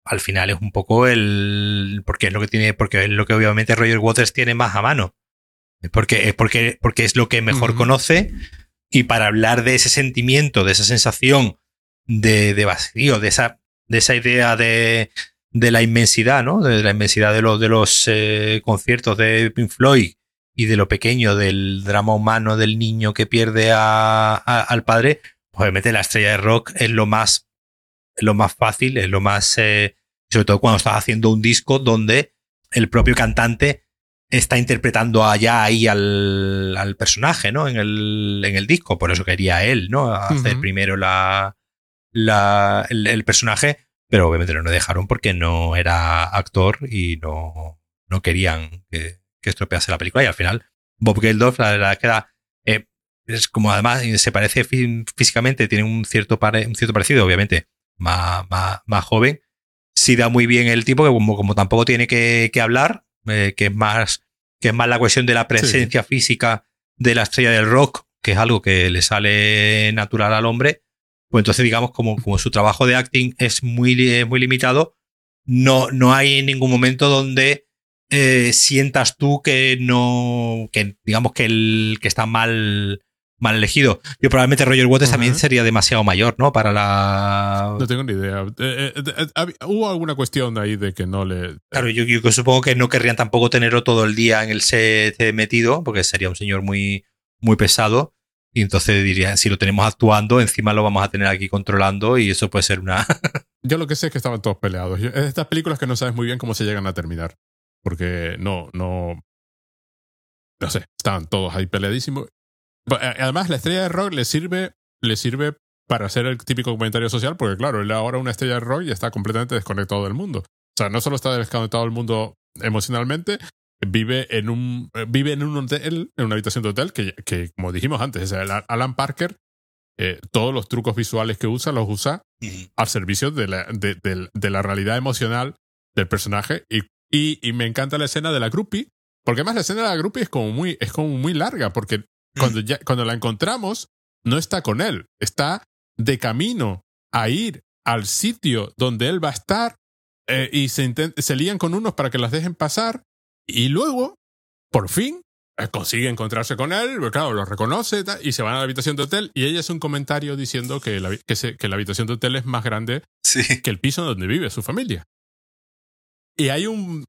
al final es un poco el. Porque es lo que tiene. Porque es lo que obviamente Roger Waters tiene más a mano. Porque, es porque, porque es lo que mejor conoce. Y para hablar de ese sentimiento, de esa sensación de, de vacío, de esa, de esa idea de, de la inmensidad, ¿no? De la inmensidad de los, de los eh, conciertos de Pink Floyd y de lo pequeño del drama humano del niño que pierde a, al padre, pues obviamente la estrella de rock es lo más, lo más fácil, es lo más, eh, sobre todo cuando estás haciendo un disco donde el propio cantante está interpretando allá ahí al, al personaje, ¿no? En el, en el disco, por eso quería él, ¿no? Hacer primero la, la, el, el personaje pero obviamente no lo dejaron porque no era actor y no, no querían que, que, estropease la película. Y al final, Bob Geldof, la verdad es que era, eh, es como además se parece físicamente, tiene un cierto, un cierto parecido, obviamente, más, más, más, joven. Sí da muy bien el tipo, que como, como tampoco tiene que, que hablar, eh, que es más que es más la cuestión de la presencia sí. física de la estrella del rock, que es algo que le sale natural al hombre, pues entonces digamos como, como su trabajo de acting es muy, muy limitado, no, no hay ningún momento donde eh, sientas tú que no, que digamos que el que está mal, mal elegido. Yo probablemente Roger Waters uh -huh. también sería demasiado mayor, ¿no? Para la... No tengo ni idea. Eh, eh, eh, ¿Hubo alguna cuestión ahí de que no le... Claro, yo, yo, supongo que no querrían tampoco tenerlo todo el día en el set metido, porque sería un señor muy, muy pesado. Y entonces diría, si lo tenemos actuando, encima lo vamos a tener aquí controlando y eso puede ser una... Yo lo que sé es que estaban todos peleados. Es estas películas que no sabes muy bien cómo se llegan a terminar. Porque no, no... No sé, estaban todos ahí peleadísimos. Además, la estrella de rock le sirve, le sirve para hacer el típico comentario social, porque claro, él ahora una estrella de rock y está completamente desconectado del mundo. O sea, no solo está desconectado del mundo emocionalmente, vive en un vive en un hotel, en una habitación de hotel que, que como dijimos antes, Alan Parker, eh, todos los trucos visuales que usa los usa al servicio de la, de, de, de la realidad emocional del personaje y, y, y, me encanta la escena de la groupie, porque además la escena de la groupie es como muy, es como muy larga, porque cuando, ya, cuando la encontramos, no está con él, está de camino a ir al sitio donde él va a estar eh, y se, se lían con unos para que las dejen pasar y luego, por fin, eh, consigue encontrarse con él, claro, lo reconoce y se van a la habitación de hotel y ella hace un comentario diciendo que la, que, se, que la habitación de hotel es más grande sí. que el piso donde vive su familia. Y hay un,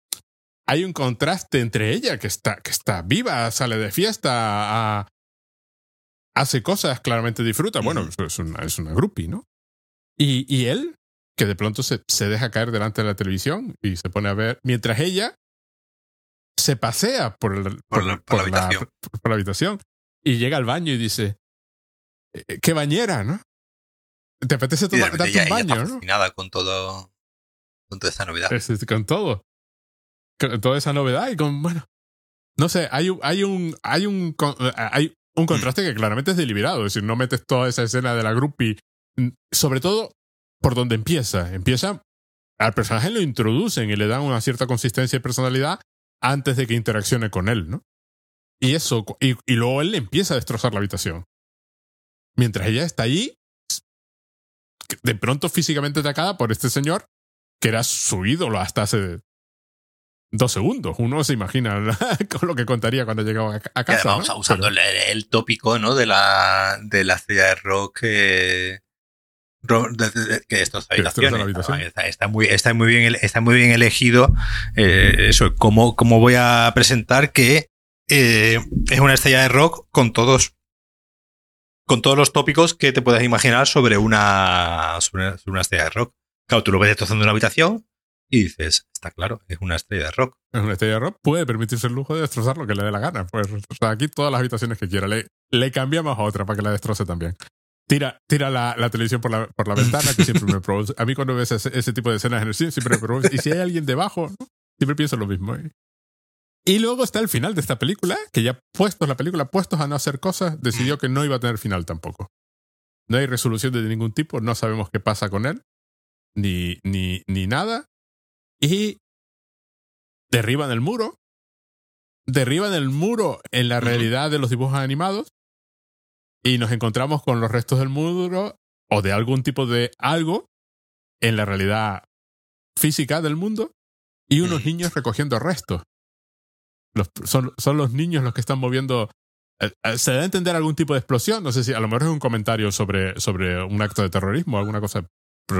hay un contraste entre ella, que está, que está viva, sale de fiesta, a, hace cosas, claramente disfruta. Bueno, es una, es una groupie, ¿no? Y, y él, que de pronto se, se deja caer delante de la televisión y se pone a ver, mientras ella se pasea por, el, por, por, la, por, la, habitación. La, por la habitación y llega al baño y dice, ¿qué bañera, no? ¿Te apetece tomar, darte ella, un baño, ella no? Fascinada con todo, con toda esa novedad. Con todo. Con toda esa novedad y con, bueno, no sé, hay, hay un, hay un, hay un contraste que claramente es deliberado, es decir, no metes toda esa escena de la groupie, sobre todo por donde empieza. Empieza, al personaje lo introducen y le dan una cierta consistencia y personalidad antes de que interaccione con él, ¿no? Y eso, y, y, luego él empieza a destrozar la habitación. Mientras ella está allí, de pronto físicamente atacada por este señor, que era su ídolo hasta hace dos segundos. Uno se imagina con lo que contaría cuando llegaba a casa. Vamos ¿no? usando Pero... el, el, tópico, ¿no? De la, de la estrella de rock. Eh que habitaciones. habitación. Está, está, muy, está, muy bien, está muy bien elegido eh, eso, cómo, cómo voy a presentar que eh, es una estrella de rock con todos con todos los tópicos que te puedas imaginar sobre una, sobre una, sobre una estrella de rock. Claro, tú lo ves destrozando una habitación y dices, está claro, es una estrella de rock. Es una estrella de rock, puede permitirse el lujo de destrozar lo que le dé la gana. Pues, o sea, aquí todas las habitaciones que quiera. Le, le cambiamos a otra para que la destroce también tira, tira la, la, televisión por la, por la ventana, que siempre me produce. A mí cuando ves ese, ese, tipo de escenas en el cine, siempre me produce. Y si hay alguien debajo, ¿no? siempre pienso lo mismo. ¿eh? Y luego está el final de esta película, que ya puestos la película, puestos a no hacer cosas, decidió que no iba a tener final tampoco. No hay resolución de ningún tipo, no sabemos qué pasa con él, ni, ni, ni nada. Y derriban el muro, derriban el muro en la realidad de los dibujos animados y nos encontramos con los restos del muro o de algún tipo de algo en la realidad física del mundo y unos niños recogiendo restos. son, son los niños los que están moviendo eh, eh, se da a entender algún tipo de explosión. No sé si a lo mejor es un comentario sobre, sobre un acto de terrorismo o alguna cosa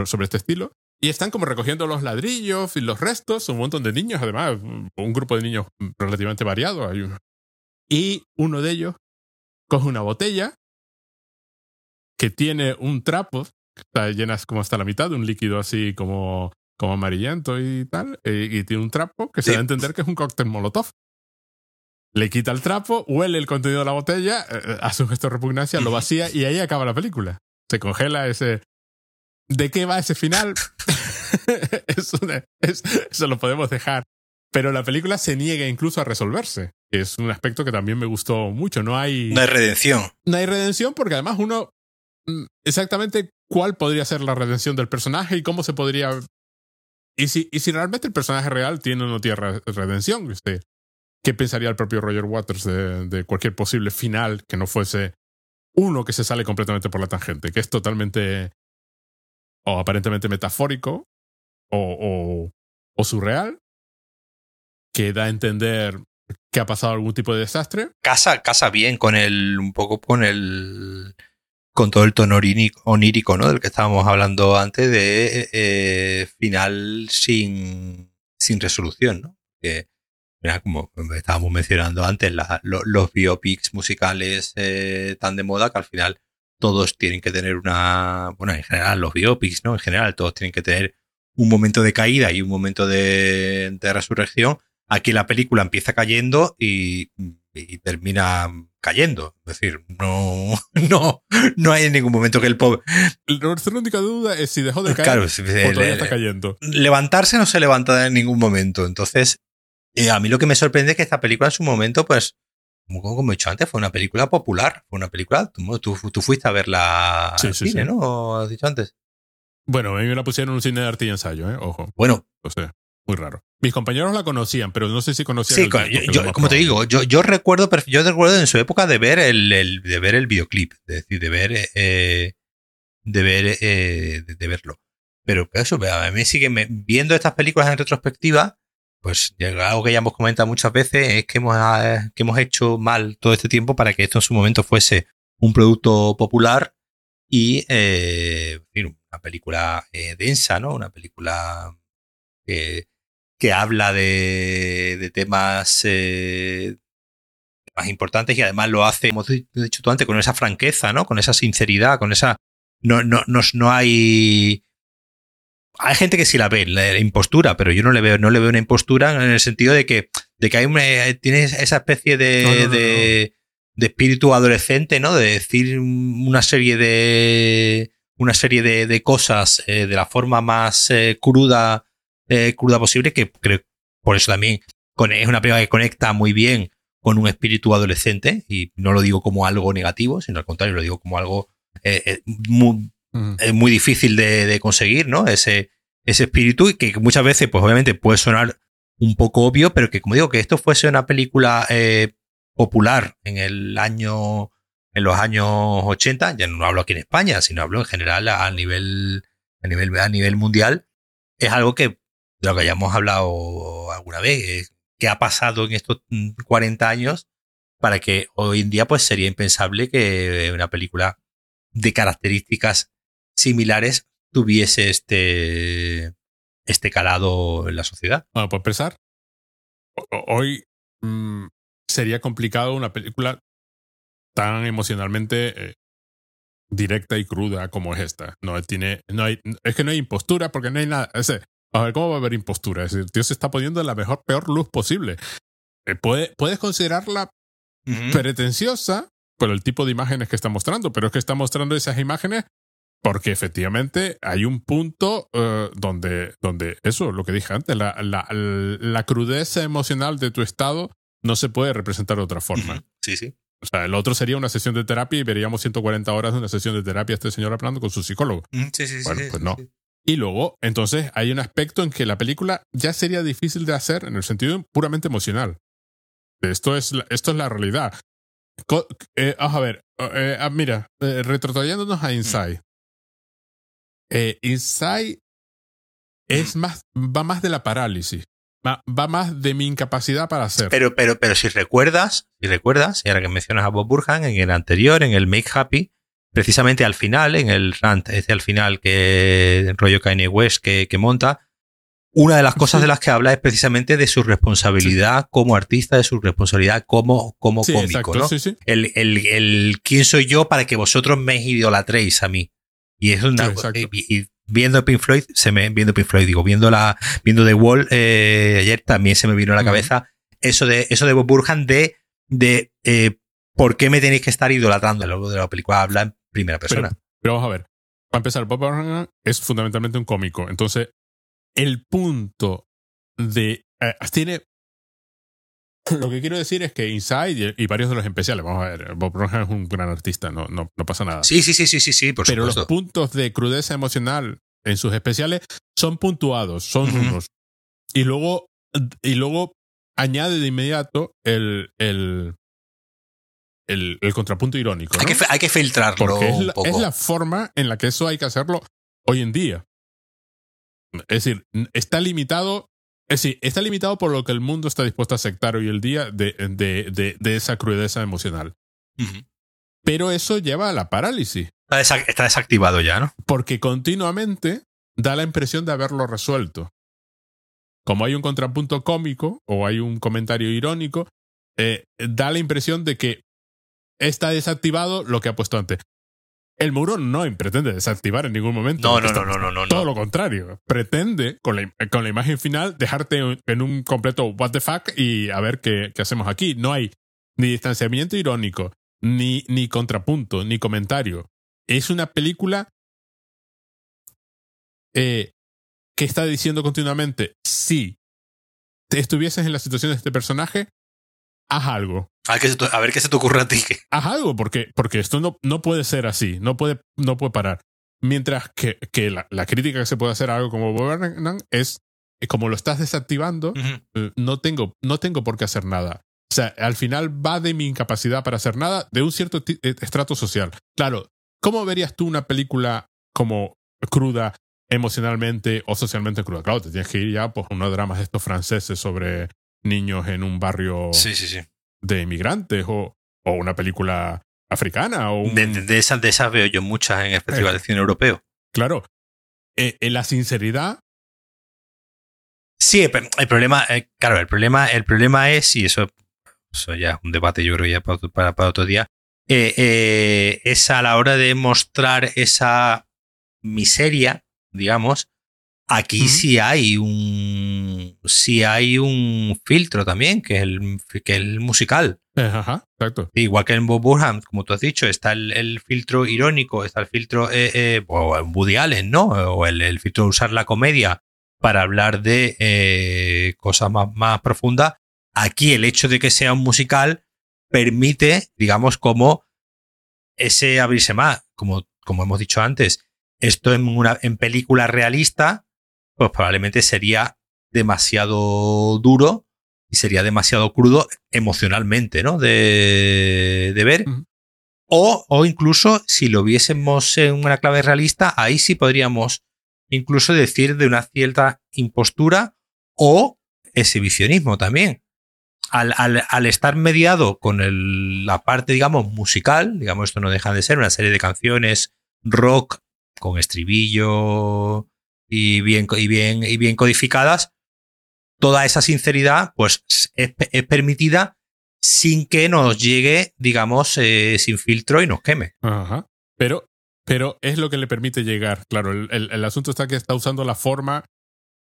sobre este estilo. Y están como recogiendo los ladrillos y los restos, un montón de niños, además, un grupo de niños relativamente variado. Hay Y uno de ellos coge una botella que tiene un trapo, está llena como hasta la mitad de un líquido así como, como amarillento y tal, eh, y, tiene un trapo que se da a entender que es un cóctel molotov le quita el trapo, huele el contenido de la botella, eh, hace un gesto de repugnancia, lo vacía y ahí acaba la película. Se congela ese. ¿De qué va ese final? eso lo podemos dejar. Pero la película se niega incluso a resolverse. Es un aspecto que también me gustó mucho. No hay. No hay redención. No hay redención porque además uno. Mm, exactamente cuál podría ser la redención del personaje y cómo se podría. Y si, y si realmente el personaje real tiene o no tiene redención. Este, qué pensaría el propio Roger Waters de, cualquier posible final que no fuese uno que se sale completamente por la tangente, que es totalmente o aparentemente metafórico o, o, surreal, que da a entender que ha pasado algún tipo de desastre. Casa, casa bien con el, un poco con el, con todo el tono onírico, ¿no? Del que estábamos hablando antes de eh, final sin, sin resolución, ¿no? Que como estábamos mencionando antes, los biopics musicales eh, tan de moda que al final todos tienen que tener una, bueno, en general los biopics, ¿no? En general todos tienen que tener un momento de caída y un momento de, resurrección. Aquí la película empieza cayendo y, termina cayendo. Es decir, no, no, no hay en ningún momento que el pobre. Nuestra única duda es si dejó de caer claro, o todavía está cayendo. Levantarse no se levanta en ningún momento. Entonces, eh, a mí lo que me sorprende es que esta película en su momento, pues, como, he dicho antes, fue una película popular. Fue una película, tú, tú, fuiste a verla sí, sí, cine, ¿no? has dicho antes? Bueno, a mí me la pusieron en un cine de arte y ensayo, ¿eh? Ojo. Bueno. O sea, muy raro. Mis compañeros la conocían, pero no sé si conocían. Sí, yo, como te digo, yo, yo recuerdo, yo recuerdo en su época de ver el, de ver el videoclip, es decir, de ver, eh, de ver, eh, de, verlo. Pero eso, a mí sigue viendo estas películas en retrospectiva pues algo que ya hemos comentado muchas veces es que hemos, ah, que hemos hecho mal todo este tiempo para que esto en su momento fuese un producto popular y eh, una película eh, densa, ¿no? Una película que, que habla de, de temas eh, más importantes y además lo hace, como he dicho tú antes, con esa franqueza, ¿no? Con esa sinceridad, con esa... No, no, no, no hay hay gente que sí la ve, la, impostura, pero yo no le veo, no le veo una impostura en el sentido de que, de que hay una, tienes esa especie de, de, espíritu adolescente, ¿no? De decir una serie de una serie de, cosas eh, de la forma más eh, cruda, eh, cruda posible, que creo por eso también es una película que conecta muy bien con un espíritu adolescente, y no lo digo como algo negativo, sino al contrario, lo digo como algo muy, es muy difícil de, conseguir, ¿no? Ese, ese espíritu y que muchas veces, pues obviamente puede sonar un poco obvio, pero que como digo, que esto fuese una película eh, popular en el año, en los años 80, ya no hablo aquí en España, sino hablo en general a nivel, a nivel, a nivel mundial, es algo que, de lo que hayamos hablado alguna vez, que ha pasado en estos 40 años para que hoy en día pues sería impensable que una película de características similares tuviese este, este calado en la sociedad. Bueno, por empezar, hoy mm, sería complicado una película tan emocionalmente eh, directa y cruda como es esta. No tiene, no hay, es que no hay impostura porque no hay nada. a ver, ¿cómo va a haber impostura? Es decir, Dios se está poniendo en la mejor, peor luz posible. Eh, puede, puedes considerarla pretenciosa por el tipo de imágenes que está mostrando, pero es que está mostrando esas imágenes porque efectivamente hay un punto eh, donde, donde eso, lo que dije antes, la, la, la, crudeza emocional de tu estado no se puede representar de otra forma. Sí, sí. O sea, el otro sería una sesión de terapia y veríamos 140 horas de una sesión de terapia este señor hablando con su psicólogo. Sí, sí, bueno, sí. pues no. Y luego, entonces, hay un aspecto en que la película ya sería difícil de hacer en el sentido puramente emocional. Esto es, la- esto es la realidad. Co- eh, vamos a ver, eh, ah, mira, eh, retrotrayéndonos a Inside. Eh, Inside es más, va más de la parálisis. Va, va más de mi incapacidad para hacer. Pero, pero, pero si recuerdas, si recuerdas, y ahora que mencionas a Bob Burhan, en el anterior, en el Make Happy, precisamente al final, en el rant, ese al final que el rollo Kanye West que, que monta, una de las cosas Sí. de las que habla es precisamente de su responsabilidad como artista, de su responsabilidad como, como sí, cómico, exacto, ¿no? El, el, el quién soy yo para que vosotros me idolatréis a mí. Y es una, Sí, y, y viendo Pink Floyd, se me, viendo Pink Floyd, digo, viendo la, viendo The Wall, eh, ayer también se me vino a la cabeza eso de, eso de Bob Burhan de, de, eh, ¿por qué me tenéis que estar idolatrando? Luego de la película habla en primera persona. Pero vamos a ver. Para empezar, Bob Burnham es fundamentalmente un cómico. Entonces, el punto de. eh, tiene. Lo que quiero decir es que Inside y, varios de los especiales, vamos a ver, Bob Burnham es un gran artista, no, no, no pasa nada. sí, sí, sí, sí, sí, sí, por Pero supuesto. los puntos de crudeza emocional en sus especiales son puntuados, son Ujú. unos. Y luego, y luego añade de inmediato el, el, el, el contrapunto irónico. hay, que, hay que filtrarlo Porque es un la, poco. es la forma en la que eso hay que hacerlo hoy en día. Es decir, está limitado. Es decir, está limitado por lo que el mundo está dispuesto a aceptar hoy el día de, de, de, de esa crudeza emocional. Pero eso lleva a la parálisis. está desactivado ya, ¿no? Porque continuamente da la impresión de haberlo resuelto. Como hay un contrapunto cómico o hay un comentario irónico, eh, da la impresión de que está desactivado lo que ha puesto antes. El muro no pretende desactivar en ningún momento. No, no, no, no, no, no, Todo lo contrario. Pretende, con la, con la imagen final, dejarte en un completo what the fuck y a ver qué, qué hacemos aquí. No hay ni distanciamiento irónico, ni, ni contrapunto, ni comentario. Es una película eh, que está diciendo continuamente, si te estuvieses en la situación de este personaje, haz algo. A ver qué se te, a ver qué se te ocurre a ti. Haz algo, porque, porque esto no, no puede ser así, no puede, no puede parar. Mientras que, que la, la crítica que se puede hacer a algo como Bob es, eh, como lo estás desactivando, eh, no tengo, no tengo por qué hacer nada. O sea, al final va de mi incapacidad para hacer nada de un cierto eh, estrato social. Claro, ¿cómo verías tú una película como cruda emocionalmente o socialmente cruda? Claro, te tienes que ir ya por unos dramas de estos franceses sobre niños en un barrio Sí, sí, sí. De inmigrantes o, o una película africana o un, De, de- de esas, de esas veo yo muchas en el Festival de Cine Europeo. claro Eh, eh, la sinceridad Sí, el, el problema, eh, claro, el problema, el problema es, y eso, eso ya es un debate, yo creo ya para, otro- para, para otro día, eh, eh, es a la hora de mostrar esa miseria, digamos, aquí Ujú. sí hay un sí hay un filtro también, que es el, que es el musical. eh, ajá exacto Igual que en Bob Burham, como tú has dicho, está el, el filtro irónico, está el filtro eh, eh, o en Woody Allen, ¿no? O el, el filtro de usar la comedia para hablar de eh, cosas más, más profundas. Aquí el hecho de que sea un musical permite, digamos, como ese abrirse más, como, como hemos dicho antes. Esto en una en película realista, pues probablemente sería demasiado duro y sería demasiado crudo emocionalmente, ¿no? De, de ver. O, o incluso si lo viésemos en una clave realista, ahí sí podríamos incluso decir de una cierta impostura o exhibicionismo también. Al, al- al estar mediado con el- la parte, digamos, musical, digamos, esto no deja de ser una serie de canciones rock con estribillo y bien, y bien, y bien codificadas, toda esa sinceridad, pues es, es permitida sin que nos llegue, digamos, eh, sin filtro y nos queme. Ajá. Pero, pero es lo que le permite llegar. Claro, el, el- el asunto está que está usando la forma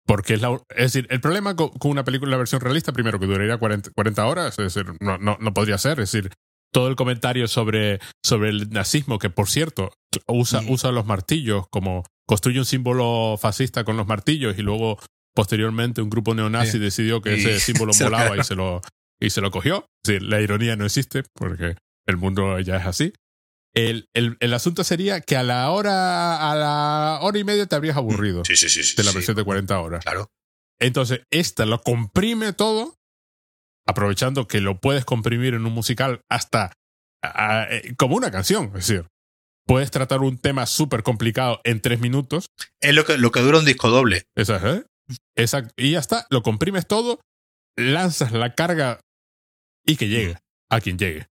porque es la. Es decir, el problema con, con una película, la versión realista, primero que duraría 40, 40 horas, es decir, no, no, no podría ser. Es decir, todo el comentario sobre, sobre el nazismo, que por cierto, usa, Ujú. usa los martillos como. Construye un símbolo fascista con los martillos y luego, posteriormente, un grupo neonazi Sí. decidió que Y ese símbolo molaba y se lo, y se lo cogió. Decir, la ironía no existe porque el mundo ya es así. El, el, el asunto sería que a la hora a la hora y media te habrías aburrido Sí, sí, sí. sí, de la sí. versión de 40 horas. Claro. Entonces, esta lo comprime todo aprovechando que lo puedes comprimir en un musical hasta eh, como una canción, es decir, puedes tratar un tema súper complicado en tres minutos. Es lo que, lo que dura un disco doble. Exacto, ¿eh? Exacto. Y ya está, lo comprimes todo, lanzas la carga y que llegue a quien llegue.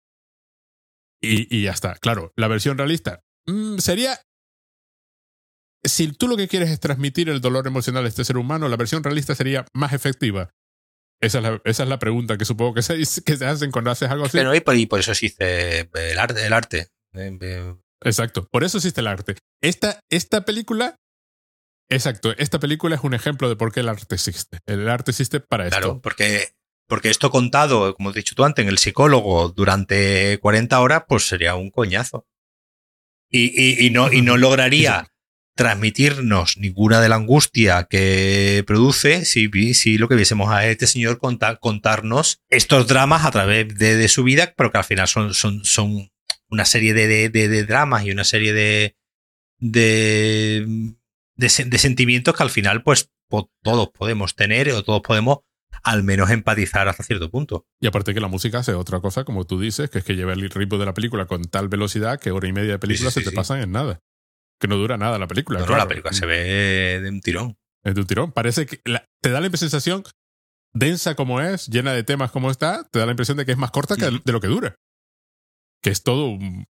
Y, y ya está. Claro, la versión realista mm, sería si tú lo que quieres es transmitir el dolor emocional de este ser humano, la versión realista sería más efectiva. Esa es la, esa es la pregunta que supongo que se, que se hacen cuando haces algo así. Pero y por, y por eso existe el arte. El arte. Exacto, por eso existe el arte. Esta, esta película, exacto, esta película es un ejemplo de por qué el arte existe. El arte existe para esto. Claro, porque, porque esto contado, como he dicho tú antes, en el psicólogo durante 40 horas, pues sería un coñazo. Y, y, y no, y no lograría transmitirnos ninguna de la angustia que produce si, si lo que viésemos a este señor contar, contarnos estos dramas a través de, de, su vida, pero que al final son, son, son una serie de, de, de dramas y una serie de, de, de, sentimientos que al final pues todos podemos tener o todos podemos al menos empatizar hasta cierto punto. Y aparte que la música hace otra cosa, como tú dices, que es que lleva el ritmo de la película con tal velocidad que hora y media de película sí, sí, se te pasan en nada que no dura nada la película. No, claro. no, la película se ve de un tirón. Es de un tirón. Parece que la, te da la sensación, densa como es, llena de temas como está, te da la impresión de que es más corta que de lo que dura. Que es todo un.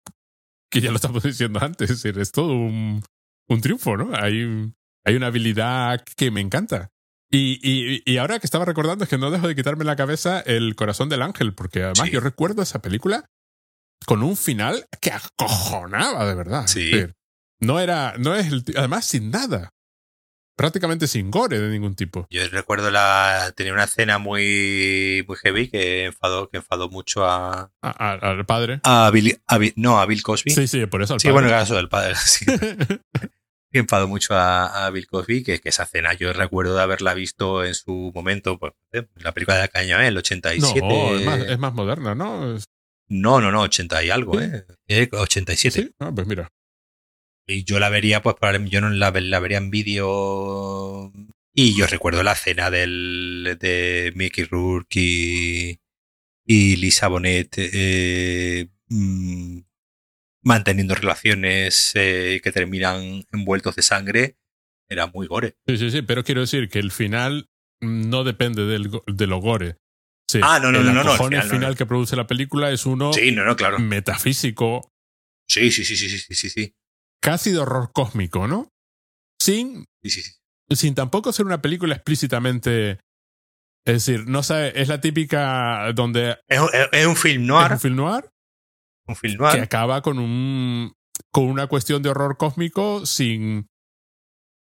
que ya lo estamos diciendo antes, es decir, es todo un, un triunfo, ¿no? Hay, hay una habilidad que me encanta. Y, y, y, ahora que estaba recordando es que no dejo de quitarme la cabeza el corazón del ángel, porque además sí. yo recuerdo esa película con un final que acojonaba de verdad. Sí. Decir, no era, no es el, además sin nada. Prácticamente sin gore de ningún tipo. Yo recuerdo la, tenía una escena muy, muy heavy que enfadó, que enfadó mucho a, a, a al padre. A Bill, a Bill, no, a Bill Cosby. Sí, sí, por eso al sí, padre. bueno, el caso del padre. Sí. que enfadó mucho a, a, Bill Cosby, que, que esa escena yo recuerdo de haberla visto en su momento, pues, en la película de la caña, el 87. No, es más, es más moderna, ¿no? Es... No, no, no, 80 y algo. ¿eh? 87. ¿Sí? Ah, pues mira. Y yo la vería, pues yo no la, la vería en vídeo. Y yo recuerdo la escena del, de Mickey Rourke y, y Lisa Bonet eh, mmm, manteniendo relaciones eh, que terminan envueltos de sangre. Era muy gore. Sí, sí, sí, pero quiero decir que el final no depende del, de lo gore. Sí, ah, no, no, el no, no, no. El final, que produce la película es uno sí, no, no, claro. metafísico. Sí, sí, sí, sí, sí, sí, sí casi de horror cósmico, ¿no? Sin, sí, sí, sí. sin tampoco ser una película explícitamente. Es decir, no sabe, es la típica donde. Es, un film noir. Es un film noir. Un film noir. Que acaba con un. con una cuestión de horror cósmico sin.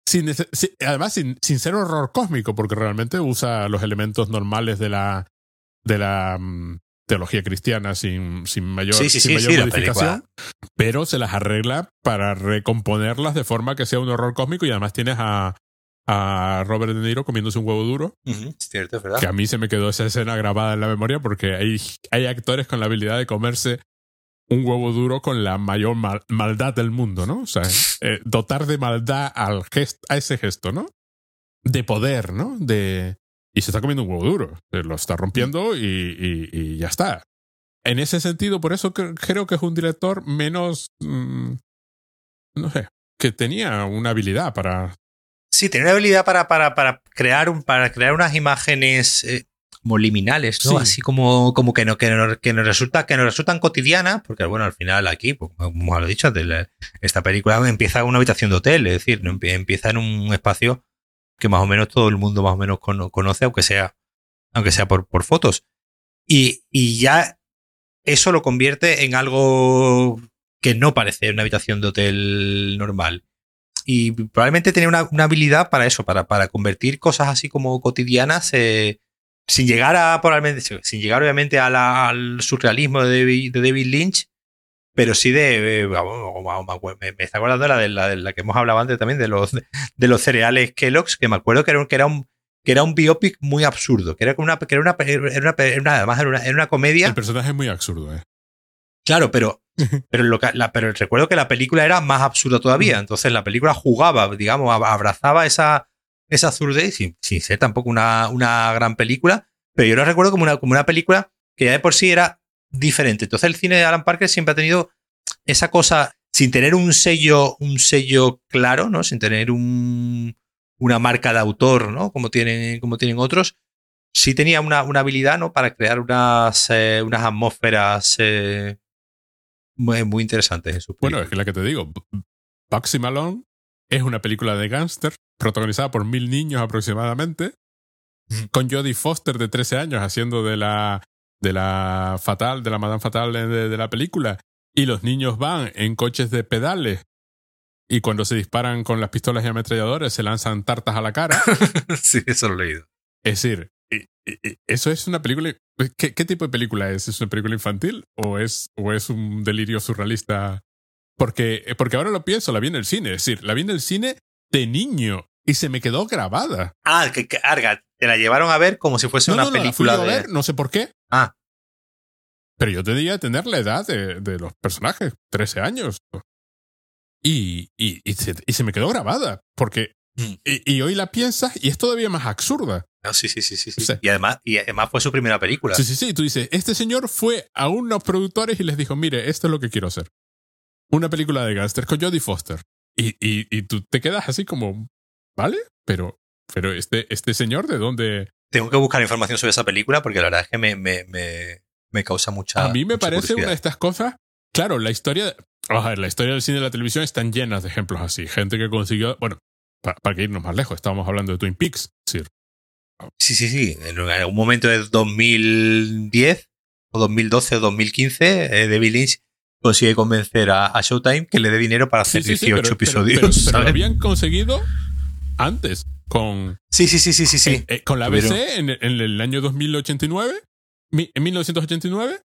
sin, sin además, sin, sin ser horror cósmico, porque realmente usa los elementos normales de la. de la um, teología cristiana sin, sin mayor, sí, sí, sin sí, mayor modificación, pero se las arregla para recomponerlas de forma que sea un horror cósmico y además tienes a, a Robert De Niro comiéndose un huevo duro. Uh -huh, es cierto, es verdad. Que a mí se me quedó esa escena grabada en la memoria porque hay, hay actores con la habilidad de comerse un huevo duro con la mayor mal, maldad del mundo, ¿no? O sea, eh, dotar de maldad al gest, a ese gesto, ¿no? De poder, ¿no? De, y se está comiendo un huevo duro. Lo está rompiendo y, y, y, ya está. En ese sentido, por eso creo que es un director menos. Mmm, no sé, que tenía una habilidad para. Sí, tenía una habilidad para, para, para, crear, un, para crear unas imágenes eh, como liminales, ¿no? Sí. Así como, como que, no, que, no, que, nos resulta, que nos resultan cotidianas, porque bueno, al final aquí, pues, como lo he dicho, esta película empieza en una habitación de hotel, es decir, empieza en un espacio que más o menos todo el mundo más o menos conoce, aunque sea, aunque sea por, fotos. Y, y, ya eso lo convierte en algo que no parece una habitación de hotel normal. Y probablemente tenía una, una habilidad para eso, para, para, convertir cosas así como cotidianas, eh, sin llegar a, probablemente, sin llegar obviamente al surrealismo de David Lynch, pero sí de. me, está acordando la, de, la, de la que hemos hablado antes también, de los, de los cereales Kellogg's, que me acuerdo que era, que era un. Que era un biopic muy absurdo, que era una, que era una, era una, además era una, era una, comedia. El personaje es muy absurdo, eh. Claro, pero, pero, lo que, la, pero recuerdo que la película era más absurda todavía. Entonces la película jugaba, digamos, abrazaba esa, esa absurdez sin, sin ser tampoco una, una gran película, pero yo lo recuerdo como una, como una película que ya de por sí era diferente. Entonces el cine de Alan Parker siempre ha tenido esa cosa, sin tener un sello, un sello claro, ¿no? Sin tener un, una marca de autor, ¿no? Como tienen, como tienen otros, sí tenía una, una habilidad, ¿no? Para crear unas, eh, unas atmósferas eh, muy, muy interesantes en su Bueno, es que la que te digo, Bugsy Malone es una película de gángster protagonizada por mil niños aproximadamente, con Jodie Foster de 13 años haciendo de la, de la fatal, de la Madame Fatal de, de la película. Y los niños van en coches de pedales y cuando se disparan con las pistolas y ametralladores se lanzan tartas a la cara. sí, eso lo he leído. Es decir, eso es una película. ¿Qué, ¿Qué, tipo de película es? ¿Es una película infantil o es, o es un delirio surrealista? Porque, porque ahora lo pienso, la vi en el cine. Es decir, la vi en el cine de niño y se me quedó grabada. Ah, que, que Arga, te la llevaron a ver como si fuese no, una no, película la fui de. a ver, no sé por qué. Ah. Pero yo debía tener la edad de, de los personajes, 13 años. Y, y, y, se, y se me quedó grabada. Porque. Mm. Y, y, hoy la piensas y es todavía más absurda. No, sí, sí, sí, sí. sí. Sí. Y, además, y además fue su primera película. Sí, sí, sí. Tú dices, este señor fue a unos productores y les dijo, mire, esto es lo que quiero hacer. Una película de gángster con Jodie Foster. Y, y, y tú te quedas así como, ¿vale? Pero, pero este, este señor, ¿de dónde? Tengo que buscar información sobre esa película porque la verdad es que me, me, me, me causa mucha. A mí me parece curiosidad. una de estas cosas. Claro, la historia. A ver, la historia del cine y la televisión están llenas de ejemplos así. Gente que consiguió. Bueno, para, para que irnos más lejos, estábamos hablando de Twin Peaks. Sí, sí, sí. En algún momento de 2010 o 2012 o 2015, eh, David Lynch consigue convencer a, a, Showtime que le dé dinero para hacer sí, sí, 18 pero, episodios. Pero, pero, pero, lo habían conseguido antes con. Sí, sí, sí, sí, sí. sí. Eh, eh, con la ABC en, en, el año 2089, en 1989.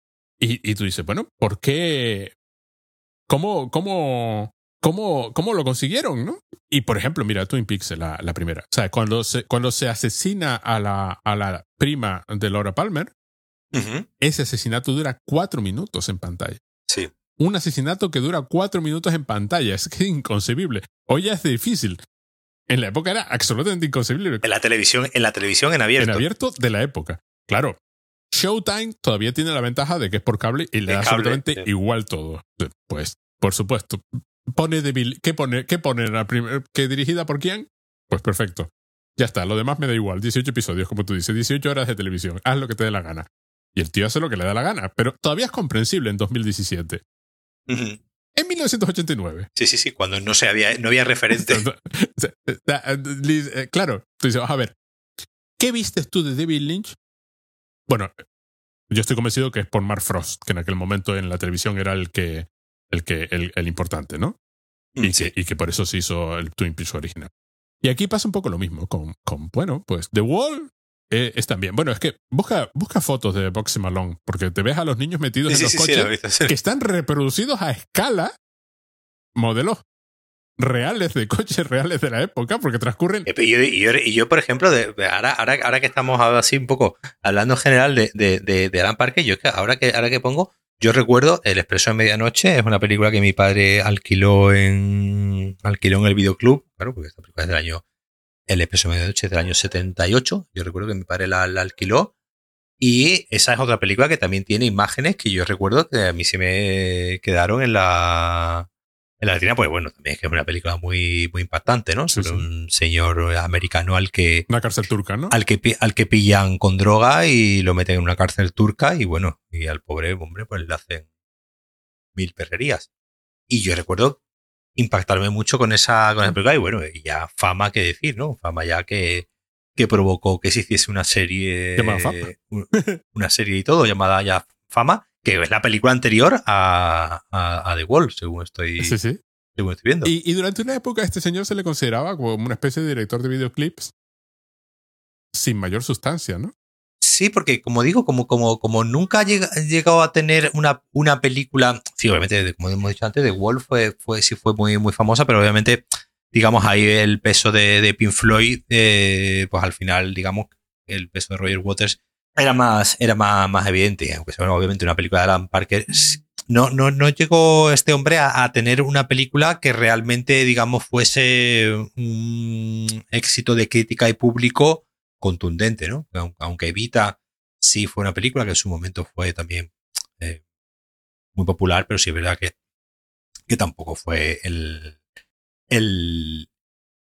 Y, y tú dices, bueno, ¿por qué? ¿Cómo, cómo, cómo, cómo lo consiguieron, no? Y por ejemplo, mira, Twin Peaks, la, la primera. O sea, cuando se, cuando se asesina a la, a la prima de Laura Palmer, uh -huh. ese asesinato dura cuatro minutos en pantalla. Sí. Un asesinato que dura cuatro minutos en pantalla. Es que es inconcebible. Hoy ya es difícil. En la época era absolutamente inconcebible. En la televisión, en la televisión en abierto. En abierto de la época. Claro. Showtime todavía tiene la ventaja de que es por cable y le da absolutamente sí. igual todo. Pues, por supuesto. Pone débil. ¿Qué pone? ¿Qué pone en la primera? ¿Que dirigida por quién? Pues perfecto. Ya está. Lo demás me da igual. 18 episodios, como tú dices. 18 horas de televisión. Haz lo que te dé la gana. Y el tío hace lo que le da la gana. Pero todavía es comprensible en 2017. Uh -huh. En 1989. Sí, sí, sí, cuando no, se había, no había referente. claro, tú dices, a ver, ¿qué vistes tú de David Lynch? Bueno, yo estoy convencido que es por Mark Frost, que en aquel momento en la televisión era el que, el, que, el, el importante, ¿no? Y, sí. que, y que por eso se hizo el Twin Peaks original. Y aquí pasa un poco lo mismo con, con bueno, pues The Wall eh, es también. Bueno, es que busca, busca fotos de Boxy Malone, porque te ves a los niños metidos sí, en los coches sí, que están reproducidos a escala, modelos reales de coches reales de la época, porque transcurren. Y yo, y yo, y yo por ejemplo, de, ahora, ahora, ahora que estamos así un poco hablando en general de, de, de, de Alan Parker, yo es que ahora que ahora que pongo, yo recuerdo El Expreso de Medianoche, es una película que mi padre alquiló en alquiló en el videoclub, claro, porque esta película es del año El Expreso Medianoche del año 78, yo recuerdo que mi padre la, la alquiló y esa es otra película que también tiene imágenes que yo recuerdo que a mí se me quedaron en la en la retina, pues bueno, también es que es una película muy, muy impactante, ¿no? Sí, Sobre sí. un señor americano al que, Una cárcel turca, ¿no? al que, al que pillan con droga y lo meten en una cárcel turca y bueno, y al pobre hombre pues le hacen mil perrerías. Y yo recuerdo impactarme mucho con esa, con esa película y bueno, y ya fama que decir, ¿no? Fama ya que, que provocó que se hiciese una serie, una serie y todo llamada ya Fama, que es la película anterior a, a, a The Wall, según estoy, Sí, sí. según estoy viendo. Y, y durante una época este señor se le consideraba como una especie de director de videoclips sin mayor sustancia, ¿no? Sí, porque como digo, como, como, como nunca ha llegado a tener una, una película, sí, obviamente, como hemos dicho antes, The Wall fue, fue, sí fue muy, muy famosa, pero obviamente, digamos, ahí el peso de, de Pink Floyd, eh, pues al final, digamos, el peso de Roger Waters era más, era más, más evidente, aunque bueno, obviamente una película de Alan Parker. No, no, no llegó este hombre a, a, tener una película que realmente, digamos, fuese un éxito de crítica y público contundente, ¿no? Aunque evita sí fue una película que en su momento fue también eh, muy popular, pero sí es verdad que, que tampoco fue el, el...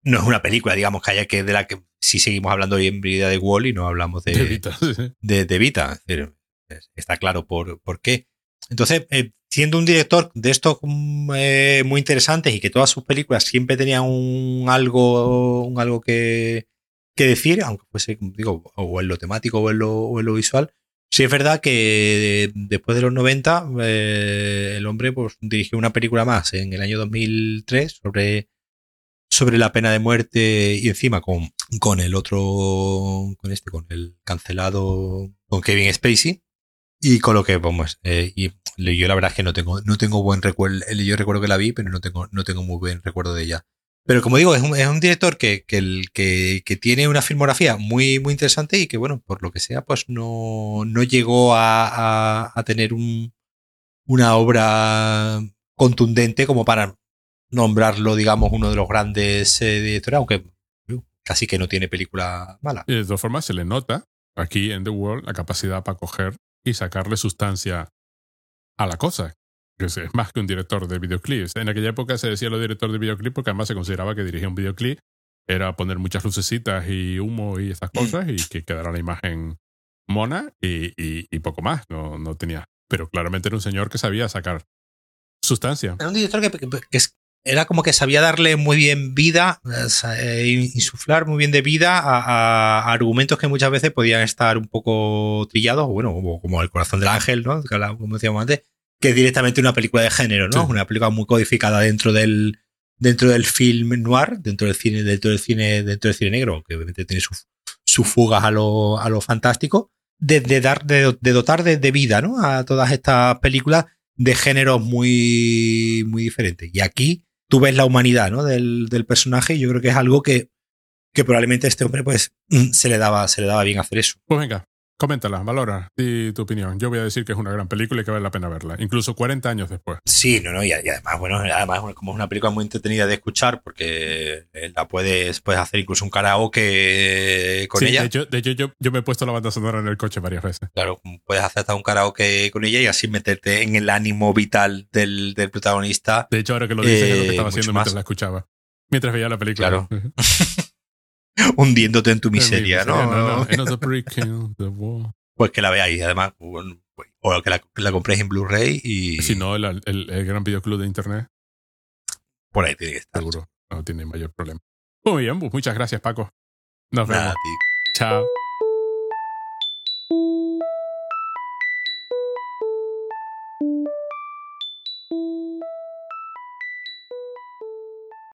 No es una película, digamos, que haya que de la que si seguimos hablando hoy en vida de Wall y no hablamos de, De Vita, sí, sí. de, de Vita. Es decir, es- está claro por, por qué. Entonces, eh, siendo un director de estos mm, eh, muy interesantes y que todas sus películas siempre tenían un algo, un algo que, que decir, aunque fuese, digo, o en lo temático o en lo, o en lo visual, sí es verdad que después de los 90 eh, el hombre pues, dirigió una película más en el año 2003 sobre, sobre la pena de muerte y encima con, con el otro, con este, con el cancelado, con Kevin Spacey. Y con lo que, vamos, eh, y yo la verdad es que no tengo, no tengo buen recuerdo. Yo recuerdo que la vi, pero no tengo, no tengo muy buen recuerdo de ella. Pero como digo, es un, es un director que, tiene una filmografía muy, muy interesante y que, bueno, por lo que sea, pues no, llegó a, tener un, una obra contundente como para nombrarlo, digamos, uno de los grandes eh, directores, aunque casi que no tiene película mala. Y de todas formas, se le nota aquí en The World la capacidad para coger y sacarle sustancia a la cosa. Que es más que un director de videoclips. En aquella época se decía lo director de videoclip porque además se consideraba que dirigía un videoclip era poner muchas lucecitas y humo y estas cosas y que quedara la imagen mona y, y- y poco más. No, no tenía. Pero claramente era un señor que sabía sacar sustancia. Era un director que, que- que es- era como que sabía darle muy bien vida, eh, eh, insuflar muy bien de vida a, argumentos que muchas veces podían estar un poco trillados, o bueno, como, como El corazón del ángel, ¿no? Como decíamos antes, que es directamente una película de género, ¿no? Sí. Una película muy codificada dentro del dentro del film noir, dentro del cine, dentro del cine, dentro del cine negro, que obviamente tiene sus sus fugas a lo, a lo fantástico, de, de dar, de, de dotar de, de vida, ¿no? A todas estas películas de géneros muy, muy diferentes. Y aquí tú ves la humanidad ¿no? del, del personaje y yo creo que es algo que, que probablemente a este hombre pues se le daba, se le daba bien hacer eso. Pues venga, coméntala, valora y tu opinión. Yo voy a decir que es una gran película y que vale la pena verla, incluso 40 años después. Sí, no, no, y, además, bueno, además como es una película muy entretenida de escuchar porque eh, la puedes, puedes hacer incluso un karaoke con Sí, ella. De hecho, de hecho yo, yo me he puesto la banda sonora en el coche varias veces. Claro, puedes hacer hasta un karaoke con ella y así meterte en el ánimo vital del, del protagonista. De hecho, ahora que lo dices, es lo que Eh, estaba haciendo más. mientras la escuchaba. Mientras veía la película. Claro. hundiéndote en tu miseria, ¿no? Pues que la veáis, además, o que la, la compréis en Blu-ray y... Pues si no, el, el, el, gran videoclub de internet. Por ahí tiene que estar. Seguro, no tiene mayor problema. Muy bien, pues, muchas gracias, Paco. Nos vemos. Chao.